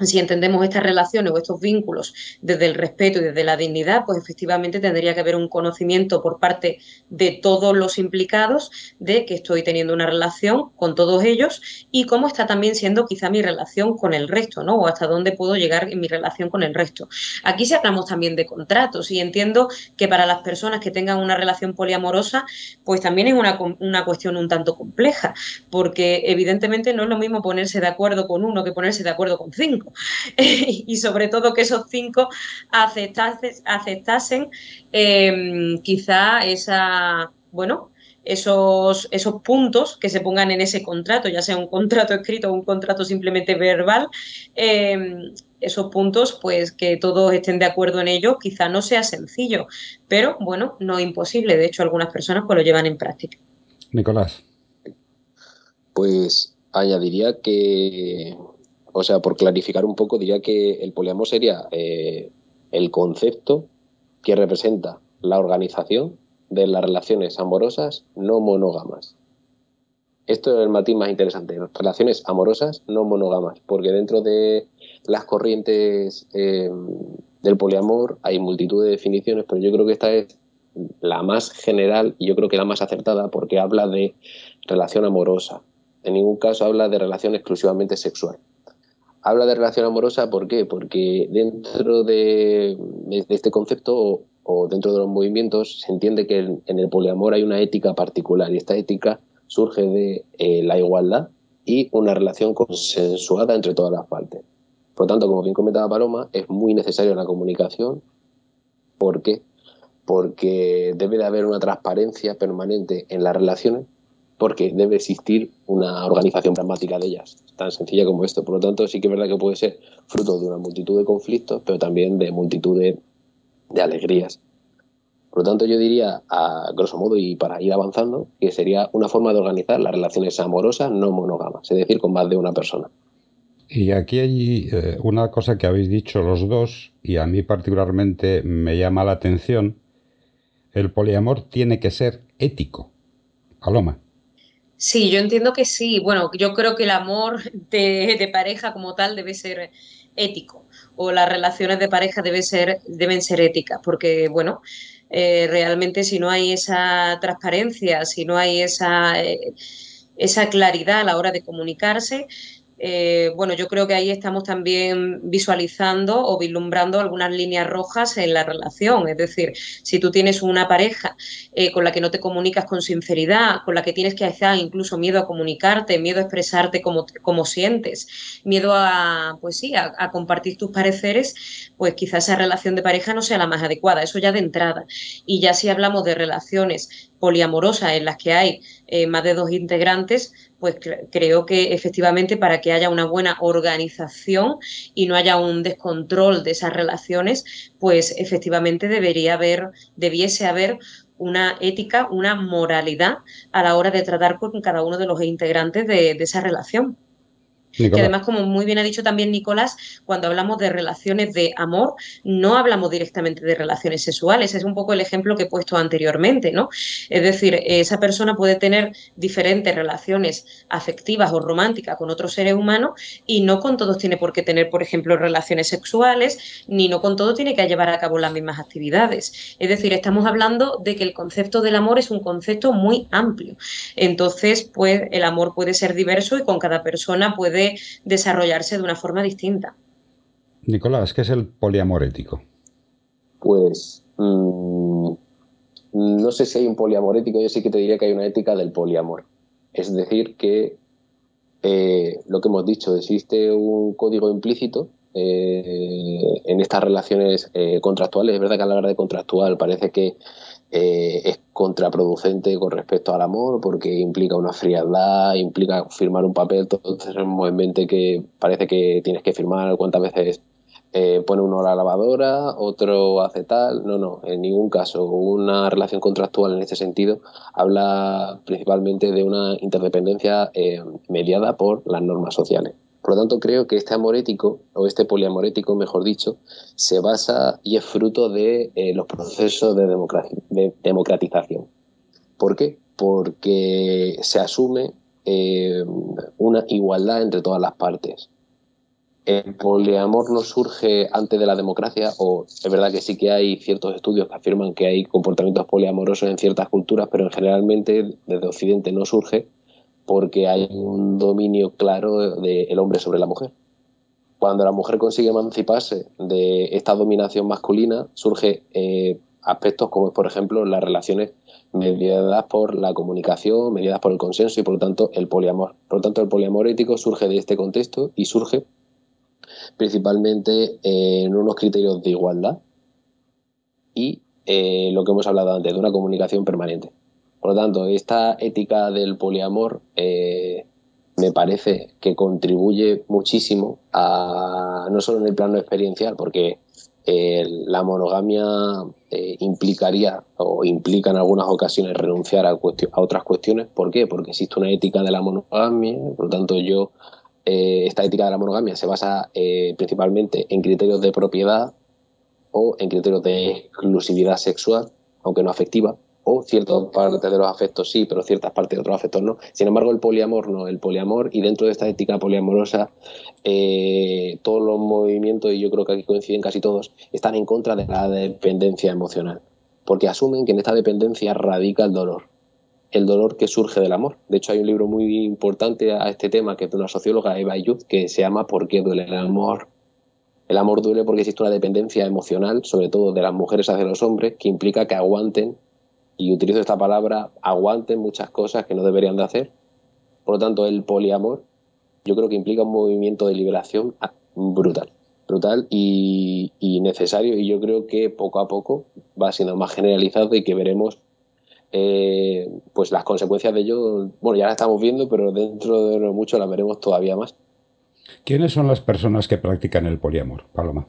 B: si entendemos estas relaciones o estos vínculos desde el respeto y desde la dignidad, pues efectivamente tendría que haber un conocimiento por parte de todos los implicados de que estoy teniendo una relación con todos ellos y cómo está también siendo quizá mi relación con el resto, ¿no? O hasta dónde puedo llegar en mi relación con el resto. Aquí se hablamos también de contratos y entiendo que para las personas que tengan una relación poliamorosa, pues también es una, una cuestión un tanto compleja, porque evidentemente no es lo mismo ponerse de acuerdo con uno que ponerse de acuerdo con cinco. y sobre todo que esos cinco aceptasen, em, quizá esa, bueno, esos, esos puntos que se pongan en ese contrato, ya sea un contrato escrito o un contrato simplemente verbal, em, esos puntos, pues que todos estén de acuerdo en ello, quizá no sea sencillo, pero bueno, no imposible. De hecho, algunas personas pues lo llevan en práctica.
A: Nicolás.
C: Pues añadiría que o sea, por clarificar un poco, diría que el poliamor sería eh, el concepto que representa la organización de las relaciones amorosas no monógamas. Esto es el matiz más interesante, relaciones amorosas no monógamas, porque dentro de las corrientes eh, del poliamor hay multitud de definiciones, pero yo creo que esta es la más general y yo creo que la más acertada porque habla de relación amorosa. En ningún caso habla de relación exclusivamente sexual habla de relación amorosa, ¿por qué? Porque dentro de, este concepto o, dentro de los movimientos se entiende que en, el poliamor hay una ética particular y esta ética surge de eh, la igualdad y una relación consensuada entre todas las partes. Por lo tanto, como bien comentaba Paloma, es muy necesaria la comunicación. ¿Por qué? Porque debe de haber una transparencia permanente en las relaciones, porque debe existir una organización pragmática de ellas, tan sencilla como esto. Por lo tanto, sí que es verdad que puede ser fruto de una multitud de conflictos, pero también de multitud de, alegrías. Por lo tanto, yo diría, a grosso modo, y para ir avanzando, que sería una forma de organizar las relaciones amorosas no monógamas, es decir, con más de una persona.
A: Y aquí hay eh, una cosa que habéis dicho los dos, y a mí particularmente me llama la atención. El poliamor tiene que ser ético. Paloma.
B: Sí, yo entiendo que sí. Bueno, yo creo que el amor de, pareja como tal debe ser ético o las relaciones de pareja debe ser, deben ser éticas, porque, bueno, eh, realmente si no hay esa transparencia, si no hay esa, eh, esa claridad a la hora de comunicarse, eh, bueno, yo creo que ahí estamos también visualizando o vislumbrando algunas líneas rojas en la relación. Es decir, si tú tienes una pareja eh, con la que no te comunicas con sinceridad, con la que tienes que hacer incluso miedo a comunicarte, miedo a expresarte como, sientes, miedo a, pues sí, a, a, compartir tus pareceres, pues quizás esa relación de pareja no sea la más adecuada. Eso ya de entrada. Y ya si hablamos de relaciones poliamorosas en las que hay eh, más de dos integrantes, pues creo que efectivamente para que haya una buena organización y no haya un descontrol de esas relaciones, pues efectivamente debería haber, debiese haber una ética, una moralidad a la hora de tratar con cada uno de los integrantes de esa relación. Que además, como muy bien ha dicho también Nicolás, cuando hablamos de relaciones de amor, no hablamos directamente de relaciones sexuales. Es un poco el ejemplo que he puesto anteriormente, ¿no? Es decir, esa persona puede tener diferentes relaciones afectivas o románticas con otros seres humanos y no con todos tiene por qué tener, por ejemplo, relaciones sexuales, ni no con todo tiene que llevar a cabo las mismas actividades. Es decir, estamos hablando de que el concepto del amor es un concepto muy amplio. Entonces, pues el amor puede ser diverso y con cada persona puede desarrollarse de una forma distinta.
A: Nicolás, ¿qué es el poliamor ético?
C: Pues mm, no sé si hay un poliamor ético, yo sí que te diría que hay una ética del poliamor. Es decir, que eh, lo que hemos dicho, existe un código implícito eh, en estas relaciones eh, contractuales. Es verdad que a la hora de contractual parece que eh, es contraproducente con respecto al amor porque implica una frialdad, implica firmar un papel, entonces tenemos en mente que parece que tienes que firmar cuántas veces eh, pone uno la lavadora, otro hace tal, no, no, en ningún caso. Una relación contractual en este sentido habla principalmente de una interdependencia eh, mediada por las normas sociales. Por lo tanto, creo que este amor ético, o este poliamor ético, mejor dicho, se basa y es fruto de eh, los procesos de, democratización. ¿Por qué? Porque se asume eh, una igualdad entre todas las partes. El poliamor no surge antes de la democracia, o es verdad que sí que hay ciertos estudios que afirman que hay comportamientos poliamorosos en ciertas culturas, pero generalmente desde Occidente no surge porque hay un dominio claro del hombre sobre la mujer. Cuando la mujer consigue emanciparse de esta dominación masculina, surge eh, aspectos como, por ejemplo, las relaciones mediadas por la comunicación, mediadas por el consenso y, por lo tanto, el poliamor. Por lo tanto, el poliamor ético surge de este contexto y surge principalmente en unos criterios de igualdad y eh, lo que hemos hablado antes, de una comunicación permanente. Por lo tanto, esta ética del poliamor eh, me parece que contribuye muchísimo a, no solo en el plano experiencial, porque eh, la monogamia eh, implicaría o implica en algunas ocasiones renunciar a, otras cuestiones. ¿Por qué? Porque existe una ética de la monogamia, por lo tanto yo, esta ética de la monogamia se basa principalmente en criterios de propiedad o en criterios de exclusividad sexual, aunque no afectiva, o ciertas partes de los afectos sí, pero ciertas partes de otros afectos no. Sin embargo, el poliamor no, el poliamor y dentro de esta ética poliamorosa, eh, todos los movimientos, y yo creo que aquí coinciden casi todos, están en contra de la dependencia emocional, porque asumen que en esta dependencia radica el dolor, el dolor que surge del amor. De hecho, hay un libro muy importante a este tema que es de una socióloga, Eva Ayud, que se llama ¿Por qué duele el amor? El amor duele porque existe una dependencia emocional, sobre todo de las mujeres hacia los hombres, que implica que aguanten y utilizo esta palabra, aguanten muchas cosas que no deberían de hacer. Por lo tanto, el poliamor yo creo que implica un movimiento de liberación brutal, brutal y, necesario y yo creo que poco a poco va siendo más generalizado y que veremos eh, pues las consecuencias de ello, bueno, ya las estamos viendo, pero dentro de mucho las veremos todavía más.
A: ¿Quiénes son las personas que practican el poliamor, Paloma?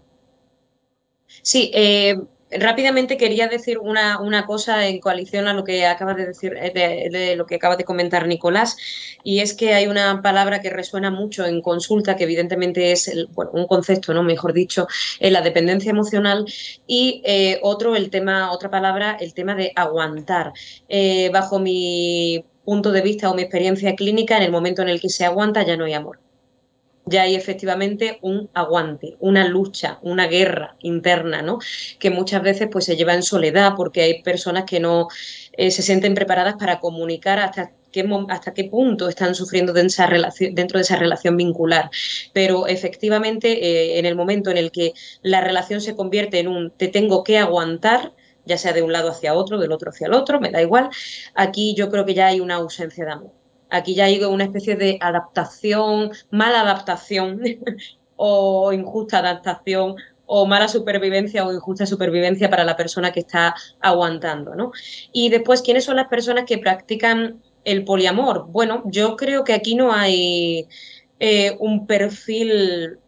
B: Sí, eh, Rápidamente quería decir una, una, cosa en coalición a lo que acaba de decir, eh, de, lo que acaba de comentar Nicolás, y es que hay una palabra que resuena mucho en consulta, que evidentemente es un concepto, ¿no? Mejor dicho, en la dependencia emocional, y eh, otro, el tema, otra palabra, el tema de aguantar. Eh, bajo mi punto de vista o mi experiencia clínica, en el momento en el que se aguanta ya no hay amor ya hay efectivamente un aguante, una lucha, una guerra interna, ¿no? Que muchas veces pues se lleva en soledad porque hay personas que no eh, se sienten preparadas para comunicar hasta qué, hasta qué punto están sufriendo de esa dentro de esa relación vincular. Pero efectivamente, eh, en el momento en el que la relación se convierte en un te tengo que aguantar, ya sea de un lado hacia otro, del otro hacia el otro, me da igual, aquí yo creo que ya hay una ausencia de amor. Aquí ya hay una especie de adaptación, mala adaptación o injusta adaptación o mala supervivencia o injusta supervivencia para la persona que está aguantando, ¿no? Y después, ¿quiénes son las personas que practican el poliamor? Bueno, yo creo que aquí no hay eh, un perfil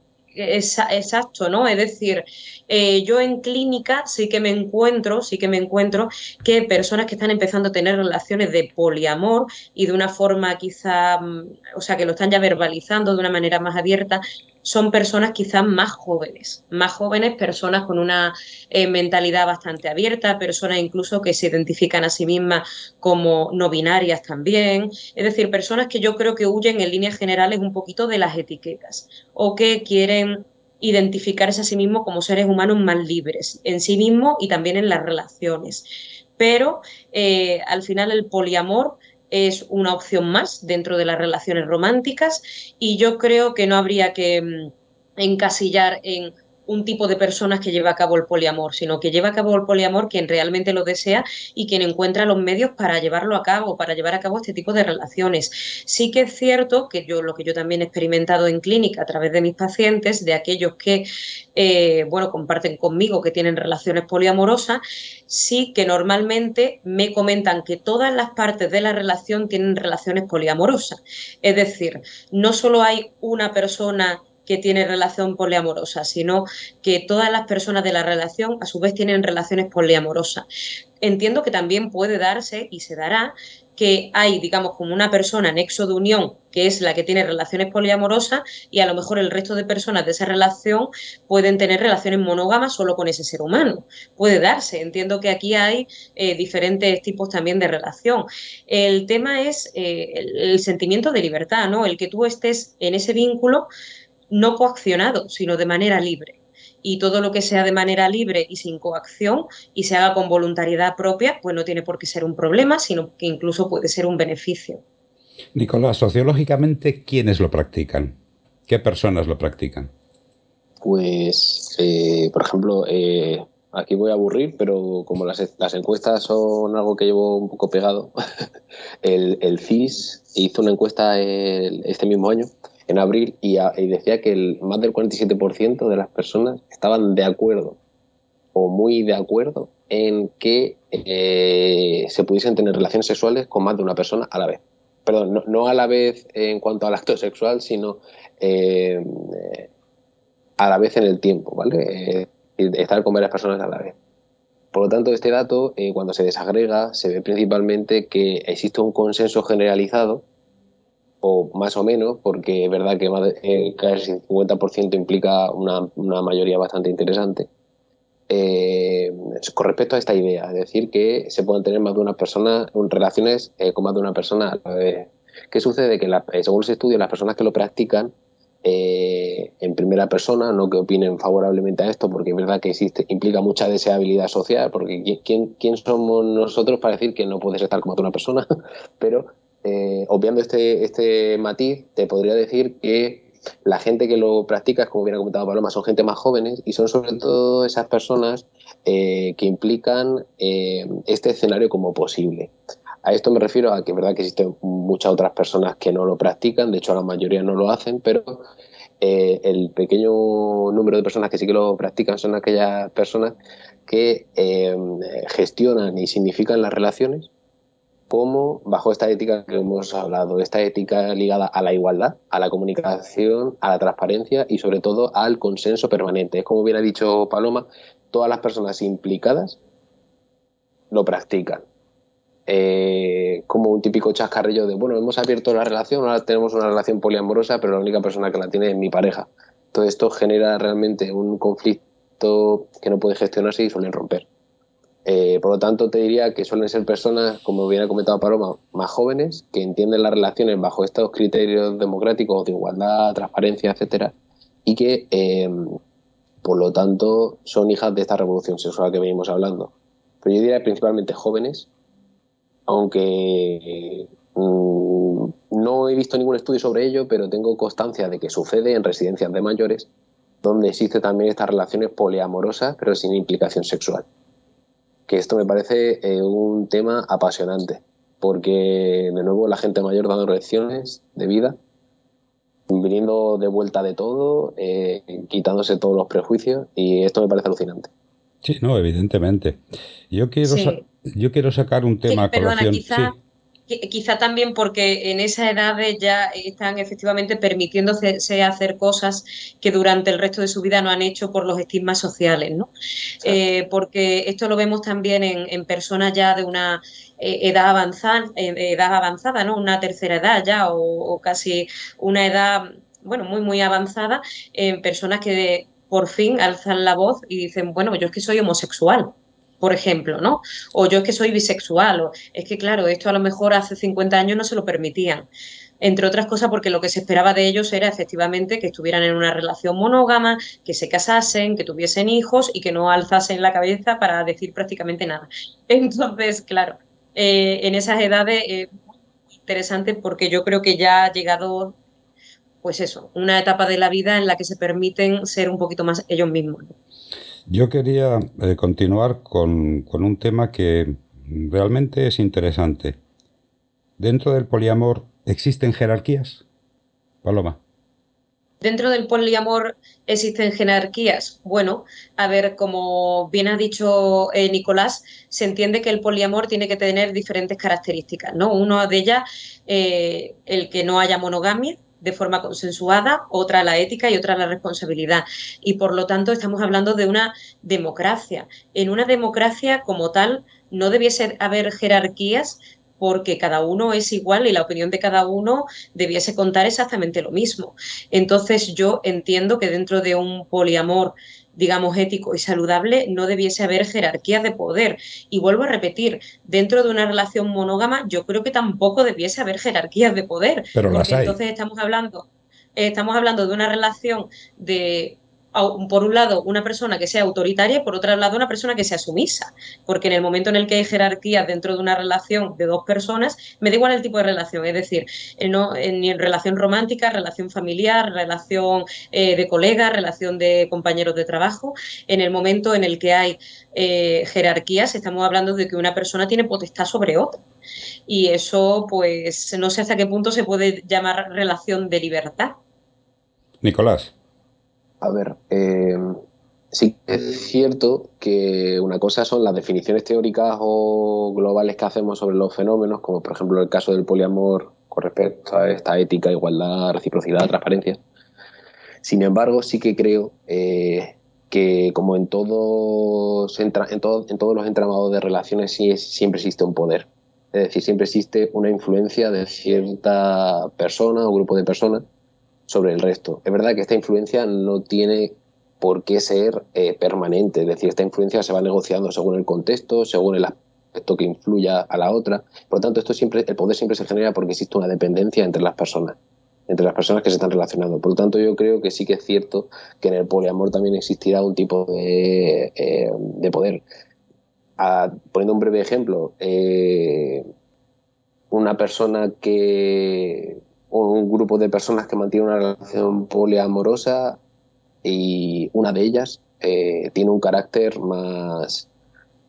B: exacto, ¿no? Es decir, eh, yo en clínica sí que me encuentro, sí que me encuentro que personas que están empezando a tener relaciones de poliamor y de una forma quizá, mm, o sea, que lo están ya verbalizando de una manera más abierta, son personas quizás más jóvenes, más jóvenes, personas con una eh, mentalidad bastante abierta, personas incluso que se identifican a sí mismas como no binarias también, es decir, personas que yo creo que huyen en líneas generales un poquito de las etiquetas o que quieren identificarse a sí mismos como seres humanos más libres en sí mismos y también en las relaciones. Pero eh, al final el poliamor es una opción más dentro de las relaciones románticas y yo creo que no habría que mm, encasillar en un tipo de personas que lleva a cabo el poliamor, sino que lleva a cabo el poliamor quien realmente lo desea y quien encuentra los medios para llevarlo a cabo, para llevar a cabo este tipo de relaciones. Sí que es cierto que yo lo que yo también he experimentado en clínica a través de mis pacientes, de aquellos que eh, bueno, comparten conmigo que tienen relaciones poliamorosas, sí que normalmente me comentan que todas las partes de la relación tienen relaciones poliamorosas. Es decir, no solo hay una persona que tiene relación poliamorosa, sino que todas las personas de la relación a su vez tienen relaciones poliamorosas. Entiendo que también puede darse y se dará que hay, digamos, como una persona nexo de unión, que es la que tiene relaciones poliamorosas, y a lo mejor el resto de personas de esa relación pueden tener relaciones monógamas solo con ese ser humano. Puede darse. Entiendo que aquí hay eh, diferentes tipos también de relación. El tema es eh, el, el, sentimiento de libertad, ¿no? El que tú estés en ese vínculo no coaccionado, sino de manera libre. Y todo lo que sea de manera libre y sin coacción y se haga con voluntariedad propia, pues no tiene por qué ser un problema, sino que incluso puede ser un beneficio.
A: Nicolás, sociológicamente, ¿quiénes lo practican? ¿Qué personas lo practican?
C: Pues, eh, por ejemplo, eh, aquí voy a aburrir, pero como las, encuestas son algo que llevo un poco pegado, el, CIS hizo una encuesta este mismo año en abril y, decía que el, más del 47% de las personas estaban de acuerdo o muy de acuerdo en que eh, se pudiesen tener relaciones sexuales con más de una persona a la vez. Perdón, no, a la vez en cuanto al acto sexual, sino eh, a la vez en el tiempo, ¿vale? Eh, estar con varias personas a la vez. Por lo tanto, este dato, cuando se desagrega, se ve principalmente que existe un consenso generalizado o más o menos, porque es verdad que eh, casi el 50% implica una, una, mayoría bastante interesante. Eh, con respecto a esta idea, es decir, que se pueden tener más de una persona, relaciones eh, con más de una persona a la vez. ¿Qué sucede? Que la, según los estudios, las personas que lo practican en primera persona, no que opinen favorablemente a esto, porque es verdad que existe, implica mucha deseabilidad social, porque ¿quién, quién somos nosotros para decir que no puedes estar con una persona? Pero eh, obviando este, este matiz, te podría decir que la gente que lo practica, como bien ha comentado Paloma, son gente más jóvenes y son sobre todo esas personas eh, que implican eh, este escenario como posible. A esto me refiero a que es verdad que existen muchas otras personas que no lo practican, de hecho la mayoría no lo hacen, pero el pequeño número de personas que sí que lo practican son aquellas personas que gestionan y significan las relaciones como bajo esta ética que hemos hablado, esta ética ligada a la igualdad, a la comunicación, a la transparencia y sobre todo al consenso permanente. Es como hubiera dicho Paloma, todas las personas implicadas lo practican. Eh, como un típico chascarrillo de, bueno, hemos abierto la relación, ahora tenemos una relación poliamorosa, pero la única persona que la tiene es mi pareja. Todo esto genera realmente un conflicto que no puede gestionarse y suelen romper. Eh, por lo tanto, te diría que suelen ser personas, como bien ha comentado Paloma, más jóvenes, que entienden las relaciones bajo estos criterios democráticos de igualdad, transparencia, etcétera, y que, em, por lo tanto, son hijas de esta revolución sexual que venimos hablando. Pero yo diría principalmente jóvenes, aunque mm, no he visto ningún estudio sobre ello, pero tengo constancia de que sucede en residencias de mayores, donde existe también estas relaciones poliamorosas, pero sin implicación sexual que esto me parece eh, un tema apasionante, porque de nuevo la gente mayor dando lecciones de vida, viniendo de vuelta de todo, eh, quitándose todos los prejuicios, y esto me parece alucinante.
A: Sí, no, evidentemente. Yo quiero, yo quiero sacar un tema a colación.
B: Quizá también porque en esa edad ya están efectivamente permitiéndose hacer cosas que durante el resto de su vida no han hecho por los estigmas sociales, ¿no? Eh, porque esto lo vemos también en, personas ya de una eh, edad avanzada, edad avanzada, ¿no? Una tercera edad ya o, casi una edad, bueno, muy, muy avanzada, en personas que por fin alzan la voz y dicen, bueno, yo es que soy homosexual por ejemplo, ¿no? O yo es que soy bisexual, o es que claro, esto a lo mejor hace 50 años no se lo permitían. Entre otras cosas porque lo que se esperaba de ellos era efectivamente que estuvieran en una relación monógama, que se casasen, que tuviesen hijos y que no alzasen la cabeza para decir prácticamente nada. Entonces, claro, eh, en esas edades es interesante porque yo creo que ya ha llegado, pues eso, una etapa de la vida en la que se permiten ser un poquito más ellos mismos.
A: Yo quería eh, continuar con, un tema que realmente es interesante. Dentro del poliamor, ¿existen jerarquías? Paloma.
B: Dentro del poliamor existen jerarquías. Bueno, a ver, como bien ha dicho eh, Nicolás, se entiende que el poliamor tiene que tener diferentes características, ¿no? Una de ellas, eh, el que no haya monogamia, de forma consensuada, otra la ética y otra la responsabilidad. Y por lo tanto estamos hablando de una democracia. En una democracia como tal no debiese haber jerarquías porque cada uno es igual y la opinión de cada uno debiese contar exactamente lo mismo. Entonces yo entiendo que dentro de un poliamor digamos, ético y saludable, no debiese haber jerarquías de poder. Y vuelvo a repetir, dentro de una relación monógama, yo creo que tampoco debiese haber jerarquías de poder.
A: Pero
B: porque entonces estamos hablando, estamos hablando de una relación de por un lado, una persona que sea autoritaria y por otro lado, una persona que sea sumisa. Porque en el momento en el que hay jerarquías dentro de una relación de dos personas, me da igual el tipo de relación, es decir, eh, no, ni en relación romántica, relación familiar, relación eh, de colega, relación de compañeros de trabajo. En el momento en el que hay eh, jerarquías, estamos hablando de que una persona tiene potestad sobre otra. Y eso, pues, no sé hasta qué punto se puede llamar relación de libertad.
A: Nicolás.
C: A ver, eh, sí es cierto que una cosa son las definiciones teóricas o globales que hacemos sobre los fenómenos, como por ejemplo el caso del poliamor con respecto a esta ética, igualdad, reciprocidad, transparencia. Sin embargo, sí que creo eh, que como en todos, en, en, todos los entramados de relaciones sí siempre existe un poder. Es decir, siempre existe una influencia de cierta persona o grupo de personas sobre el resto. Es verdad que esta influencia no tiene por qué ser eh, permanente, es decir, esta influencia se va negociando según el contexto, según el aspecto que influya a la otra. Por lo tanto, esto siempre, el poder siempre se genera porque existe una dependencia entre las personas, entre las personas que se están relacionando. Por lo tanto, yo creo que sí que es cierto que en el poliamor también existirá un tipo de, eh, de poder. poniendo un breve ejemplo, eh, una persona que un grupo de personas que mantienen una relación poliamorosa y una de ellas eh, tiene un carácter más,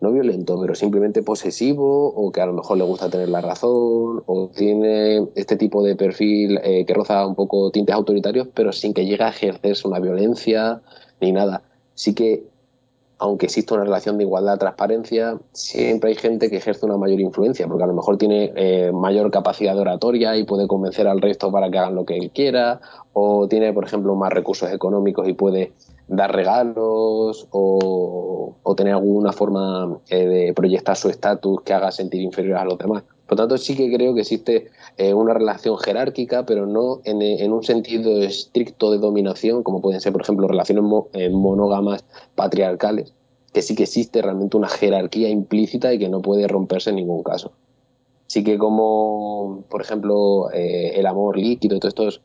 C: no violento, pero simplemente posesivo o que a lo mejor le gusta tener la razón o tiene este tipo de perfil eh, que roza un poco tintes autoritarios, pero sin que llegue a ejercerse una violencia ni nada. Sí que aunque existe una relación de igualdad, transparencia, siempre hay gente que ejerce una mayor influencia, porque a lo mejor tiene eh, mayor capacidad de oratoria y puede convencer al resto para que hagan lo que él quiera, o tiene, por ejemplo, más recursos económicos y puede dar regalos o, tener alguna forma eh, de proyectar su estatus que haga sentir inferior a los demás. Por lo tanto, sí que creo que existe eh, una relación jerárquica, pero no en, un sentido estricto de dominación, como pueden ser, por ejemplo, relaciones eh, monógamas patriarcales, que sí que existe realmente una jerarquía implícita y que no puede romperse en ningún caso. Sí que como, por ejemplo, eh, el amor líquido todos estos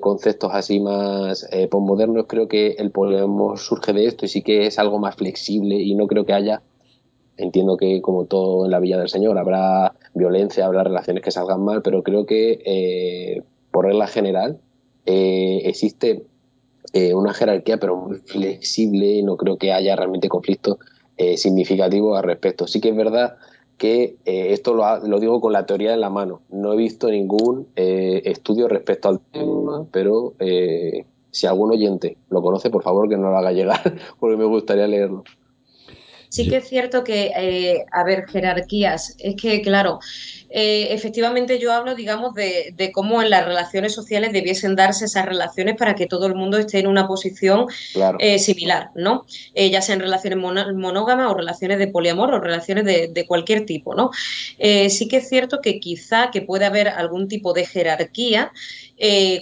C: conceptos así más eh, postmodernos, creo que el poliamor surge de esto y sí que es algo más flexible y no creo que haya entiendo que como todo en la Villa del Señor habrá violencia, habrá relaciones que salgan mal, pero creo que eh, por regla general eh, existe eh, una jerarquía pero muy flexible y no creo que haya realmente conflictos significativos al respecto. Sí que es verdad que esto lo, lo, digo con la teoría en la mano. No he visto ningún estudio respecto al tema, pero si algún oyente lo conoce, por favor que no lo haga llegar, porque me gustaría leerlo.
B: Sí que es cierto que, eh, a ver, jerarquías, es que, claro, eh, efectivamente yo hablo, digamos, de, cómo en las relaciones sociales debiesen darse esas relaciones para que todo el mundo esté en una posición eh, similar, ¿no? ya sean relaciones monógamas o relaciones de poliamor o relaciones de, de cualquier tipo, ¿no? sí que es cierto que quizá que puede haber algún tipo de jerarquía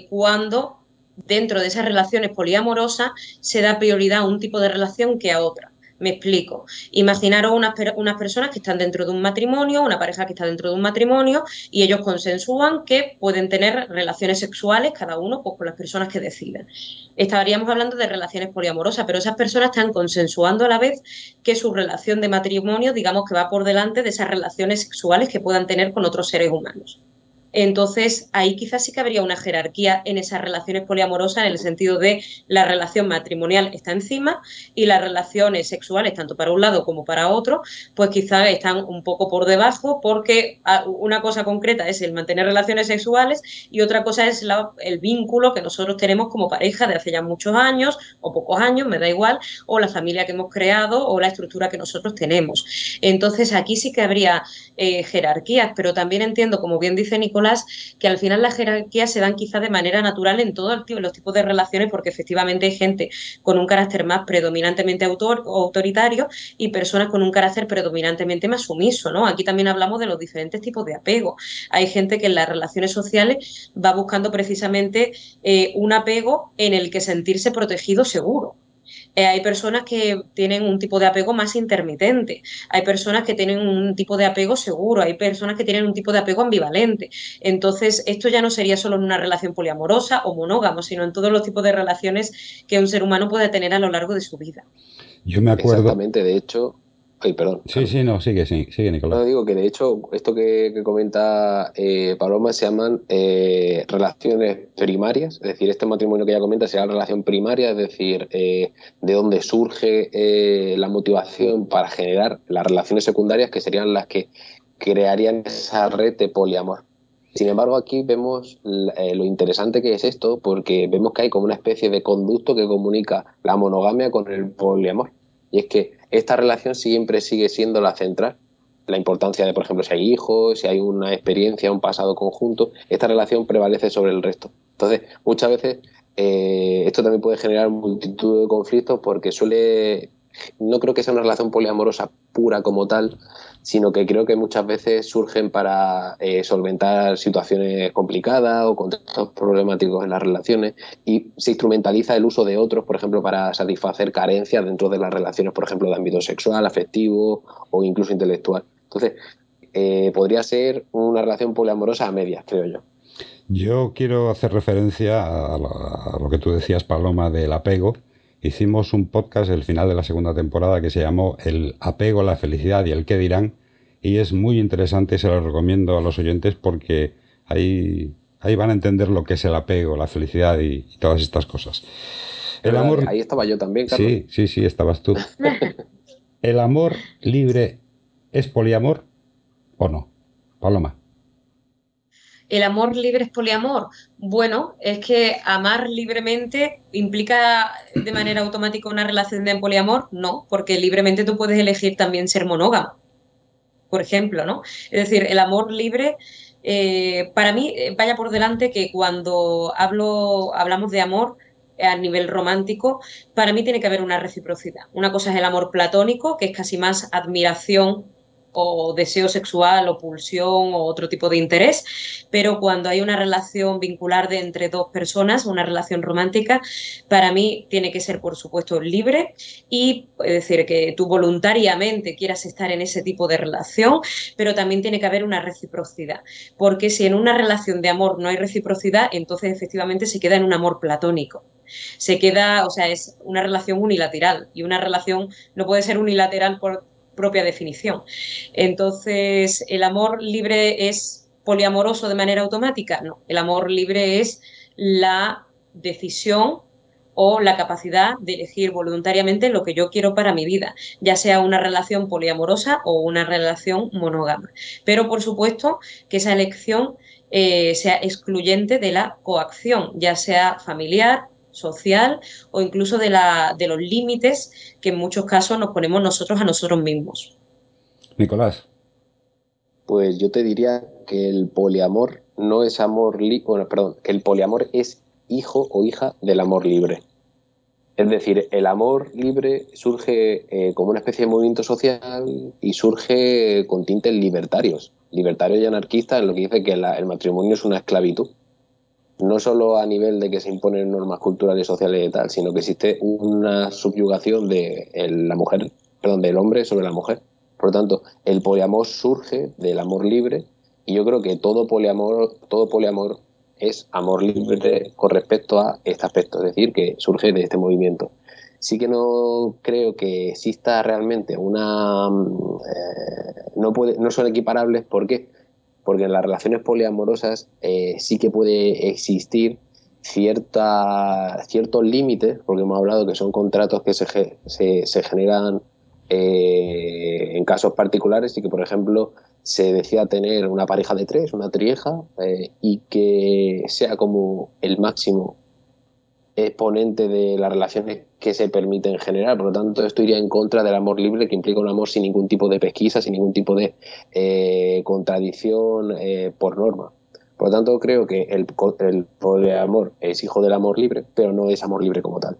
B: cuando dentro de esas relaciones poliamorosas se da prioridad a un tipo de relación que a otra. Me explico. Imaginaros unas, unas, personas que están dentro de un matrimonio, una pareja que está dentro de un matrimonio y ellos consensúan que pueden tener relaciones sexuales cada uno pues, con las personas que deciden. Estaríamos hablando de relaciones poliamorosas, pero esas personas están consensuando a la vez que su relación de matrimonio, digamos que va por delante de esas relaciones sexuales que puedan tener con otros seres humanos. Entonces, ahí quizás sí que habría una jerarquía en esas relaciones poliamorosas en el sentido de la relación matrimonial está encima y las relaciones sexuales, tanto para un lado como para otro, pues quizás están un poco por debajo porque ah, una cosa concreta es el mantener relaciones sexuales y otra cosa es el vínculo que nosotros tenemos como pareja de hace ya muchos años o pocos años, me da igual, o la familia que hemos creado o la estructura que nosotros tenemos. Entonces, aquí sí que habría eh, jerarquías, pero también entiendo, como bien dice Nicolás, que al final las jerarquías se dan quizá de manera natural en todos los tipos de relaciones, porque efectivamente hay gente con un carácter más predominantemente autor, autoritario y personas con un carácter predominantemente más sumiso, ¿no? Aquí también hablamos de los diferentes tipos de apego. Hay gente que en las relaciones sociales va buscando precisamente eh, un apego en el que sentirse protegido seguro. Eh, hay personas que tienen un tipo de apego más intermitente, hay personas que tienen un tipo de apego seguro, hay personas que tienen un tipo de apego ambivalente. Entonces, esto ya no sería solo en una relación poliamorosa o monógamo, sino en todos los tipos de relaciones que un ser humano puede tener a lo largo de su vida.
A: Yo me acuerdo.
C: Exactamente, de hecho, Ay, perdón.
A: Sí, sí, no, sigue, sigue, sigue Nicolás.
C: No, digo que de hecho, esto que, comenta eh, Paloma se llaman eh, relaciones primarias, es decir, este matrimonio que ella comenta se llama relación primaria, es decir, eh, de dónde surge la motivación para generar las relaciones secundarias que serían las que crearían esa red de poliamor. Sin embargo, aquí vemos lo interesante que es esto, porque vemos que hay como una especie de conducto que comunica la monogamia con el poliamor. Y es que esta relación siempre sigue siendo la central. La importancia de, por ejemplo, si hay hijos, si hay una experiencia, un pasado conjunto, esta relación prevalece sobre el resto. Entonces, muchas veces eh, esto también puede generar multitud de conflictos porque suele, no creo que sea una relación poliamorosa pura como tal, sino que creo que muchas veces surgen para eh, solventar situaciones complicadas o contextos problemáticos en las relaciones y se instrumentaliza el uso de otros, por ejemplo, para satisfacer carencias dentro de las relaciones, por ejemplo, de ámbito sexual, afectivo o incluso intelectual. Entonces, eh, podría ser una relación poliamorosa a medias, creo yo.
A: Yo quiero hacer referencia a lo, que tú decías, Paloma, del apego. Hicimos un podcast el final de la segunda temporada que se llamó El apego, la felicidad y el qué dirán. Y es muy interesante, se lo recomiendo a los oyentes porque hay, Ahí van a entender lo que es el apego, la felicidad y, todas estas cosas.
C: El amor. Ahí estaba yo también, Carlos.
A: Sí, sí, sí, estabas tú. ¿El amor libre es poliamor o no? Paloma.
B: ¿El amor libre es poliamor? Bueno, es que amar libremente implica de manera automática una relación de poliamor. No, porque libremente tú puedes elegir también ser monógamo, por ejemplo, ¿no? Es decir, el amor libre, eh, para mí, eh, vaya por delante que cuando hablo, hablamos de amor, a nivel romántico, para mí tiene que haber una reciprocidad. Una cosa es el amor platónico, que es casi más admiración o deseo sexual o pulsión o otro tipo de interés, pero cuando hay una relación vincular de entre dos personas, una relación romántica, para mí tiene que ser, por supuesto, libre y es decir, que tú voluntariamente quieras estar en ese tipo de relación, pero también tiene que haber una reciprocidad, porque si en una relación de amor no hay reciprocidad, entonces efectivamente se queda en un amor platónico. Se queda, o sea, es una relación unilateral y una relación no puede ser unilateral por propia definición. Entonces, ¿el amor libre es poliamoroso de manera automática? No, el amor libre es la decisión o la capacidad de elegir voluntariamente lo que yo quiero para mi vida, ya sea una relación poliamorosa o una relación monógama. Pero por supuesto que esa elección eh, sea excluyente de la coacción, ya sea familiar, social o incluso de, la, de los límites que en muchos casos nos ponemos nosotros a nosotros mismos.
A: Nicolás.
C: Pues yo te diría que el poliamor no es amor libre, bueno, perdón, que el poliamor es hijo o hija del amor libre. Es decir, el amor libre surge eh, como una especie de movimiento social y surge con tintes libertarios, libertarios y anarquistas, en lo que dice que el matrimonio es una esclavitud no solo a nivel de que se imponen normas culturales, sociales y tal, sino que existe una subyugación de la mujer, perdón, del hombre sobre la mujer. Por lo tanto, el poliamor surge del amor libre y yo creo que todo poliamor, todo poliamor es amor libre con respecto a este aspecto, es decir, que surge de este movimiento. Sí que no creo que exista realmente una... Eh, no, puede, no son equiparables, ¿por qué? Porque en las relaciones poliamorosas eh, sí que puede existir cierta, ciertos límites, porque hemos hablado que son contratos que se, se, generan eh, en casos particulares y que, por ejemplo, se decida tener una pareja de tres, una trieja, eh, y que sea como el máximo exponente de las relaciones que se permiten generar. Por lo tanto, esto iría en contra del amor libre, que implica un amor sin ningún tipo de pesquisa, sin ningún tipo de eh, contradicción eh, por norma. Por lo tanto, creo que el, el amor es hijo del amor libre, pero no es amor libre como tal.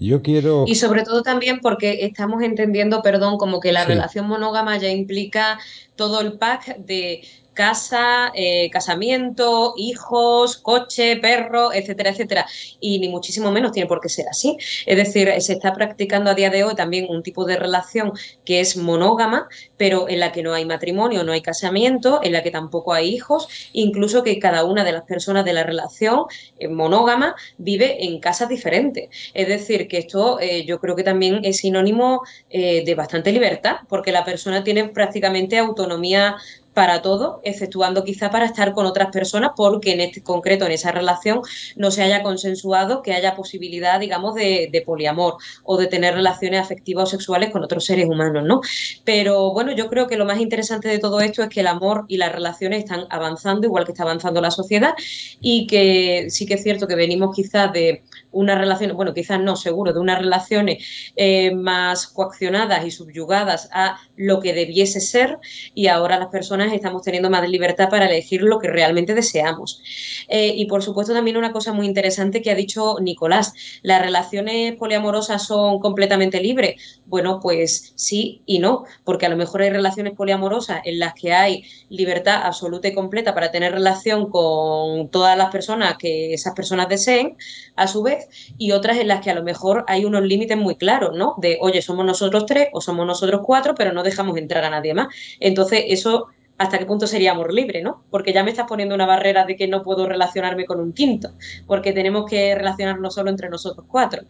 A: Yo quiero.
B: Y sobre todo también porque estamos entendiendo, perdón, como que la relación monógama ya implica todo el pack de casa, eh, casamiento, hijos, coche, perro, etcétera, etcétera. Y ni muchísimo menos tiene por qué ser así. Es decir, se está practicando a día de hoy también un tipo de relación que es monógama, pero en la que no hay matrimonio, no hay casamiento, en la que tampoco hay hijos, incluso que cada una de las personas de la relación eh, monógama vive en casas diferentes. Es decir, que esto eh, yo creo que también es sinónimo de bastante libertad, porque la persona tiene prácticamente autonomía para todo, exceptuando quizá para estar con otras personas, porque en este concreto, en esa relación, no se haya consensuado que haya posibilidad, digamos, de, poliamor o de tener relaciones afectivas o sexuales con otros seres humanos, ¿no? Pero bueno, yo creo que lo más interesante de todo esto es que el amor y las relaciones están avanzando, igual que está avanzando la sociedad, y que sí que es cierto que venimos quizás de unas relaciones, bueno, quizás no, seguro, de unas relaciones eh, más coaccionadas y subyugadas a lo que debiese ser, y ahora las personas estamos teniendo más libertad para elegir lo que realmente deseamos. Eh, y por supuesto también una cosa muy interesante que ha dicho Nicolás, ¿las relaciones poliamorosas son completamente libres? Bueno, pues sí y no, porque a lo mejor hay relaciones poliamorosas en las que hay libertad absoluta y completa para tener relación con todas las personas que esas personas deseen, a su vez, y otras en las que a lo mejor hay unos límites muy claros, ¿no? De, oye, somos nosotros tres o somos nosotros cuatro, pero no dejamos entrar a nadie más. Entonces, eso hasta qué punto sería amor libre, ¿no? Porque ya me estás poniendo una barrera de que no puedo relacionarme con un quinto, porque tenemos que relacionarnos solo entre nosotros cuatro.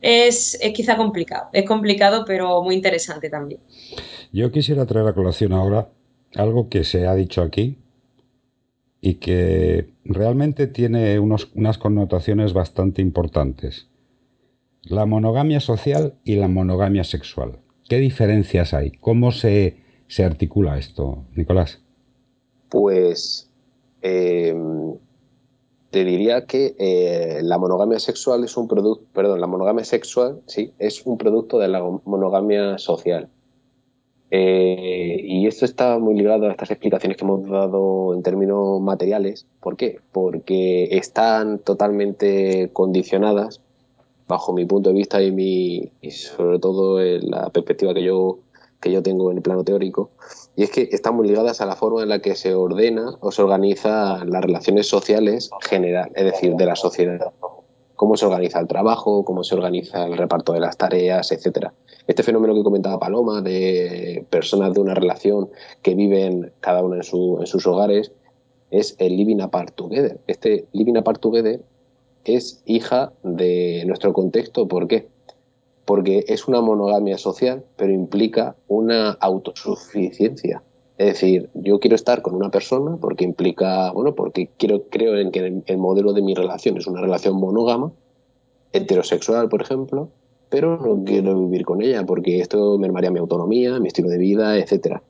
B: Es, quizá complicado, es complicado, pero muy interesante también.
A: Yo quisiera traer a colación ahora algo que se ha dicho aquí y que realmente tiene unas connotaciones bastante importantes. La monogamia social y la monogamia sexual. ¿Qué diferencias hay? ¿Cómo se, articula esto, Nicolás?
C: Pues eh, te diría que eh, la monogamia sexual es un producto, perdón, la monogamia sexual, sí, es un producto de la monogamia social. Eh, y esto está muy ligado a estas explicaciones que hemos dado en términos materiales. ¿Por qué? Porque están totalmente condicionadas, bajo mi punto de vista y, mi, y sobre todo en la perspectiva que yo, que yo tengo en el plano teórico, y es que están muy ligadas a la forma en la que se ordena o se organiza las relaciones sociales general, es decir, de la sociedad. Cómo se organiza el trabajo, cómo se organiza el reparto de las tareas, etcétera. Este fenómeno que comentaba Paloma, de personas de una relación que viven cada uno en, en sus hogares, es el living apart together. Este living apart together es hija de nuestro contexto. ¿Por qué? porque es una monogamia social, pero implica una autosuficiencia. Es decir, yo quiero estar con una persona porque implica, bueno, porque quiero, creo en que el modelo de mi relación es una relación monógama, heterosexual, por ejemplo, pero no quiero vivir con ella porque esto mermaría mi autonomía, mi estilo de vida, etc.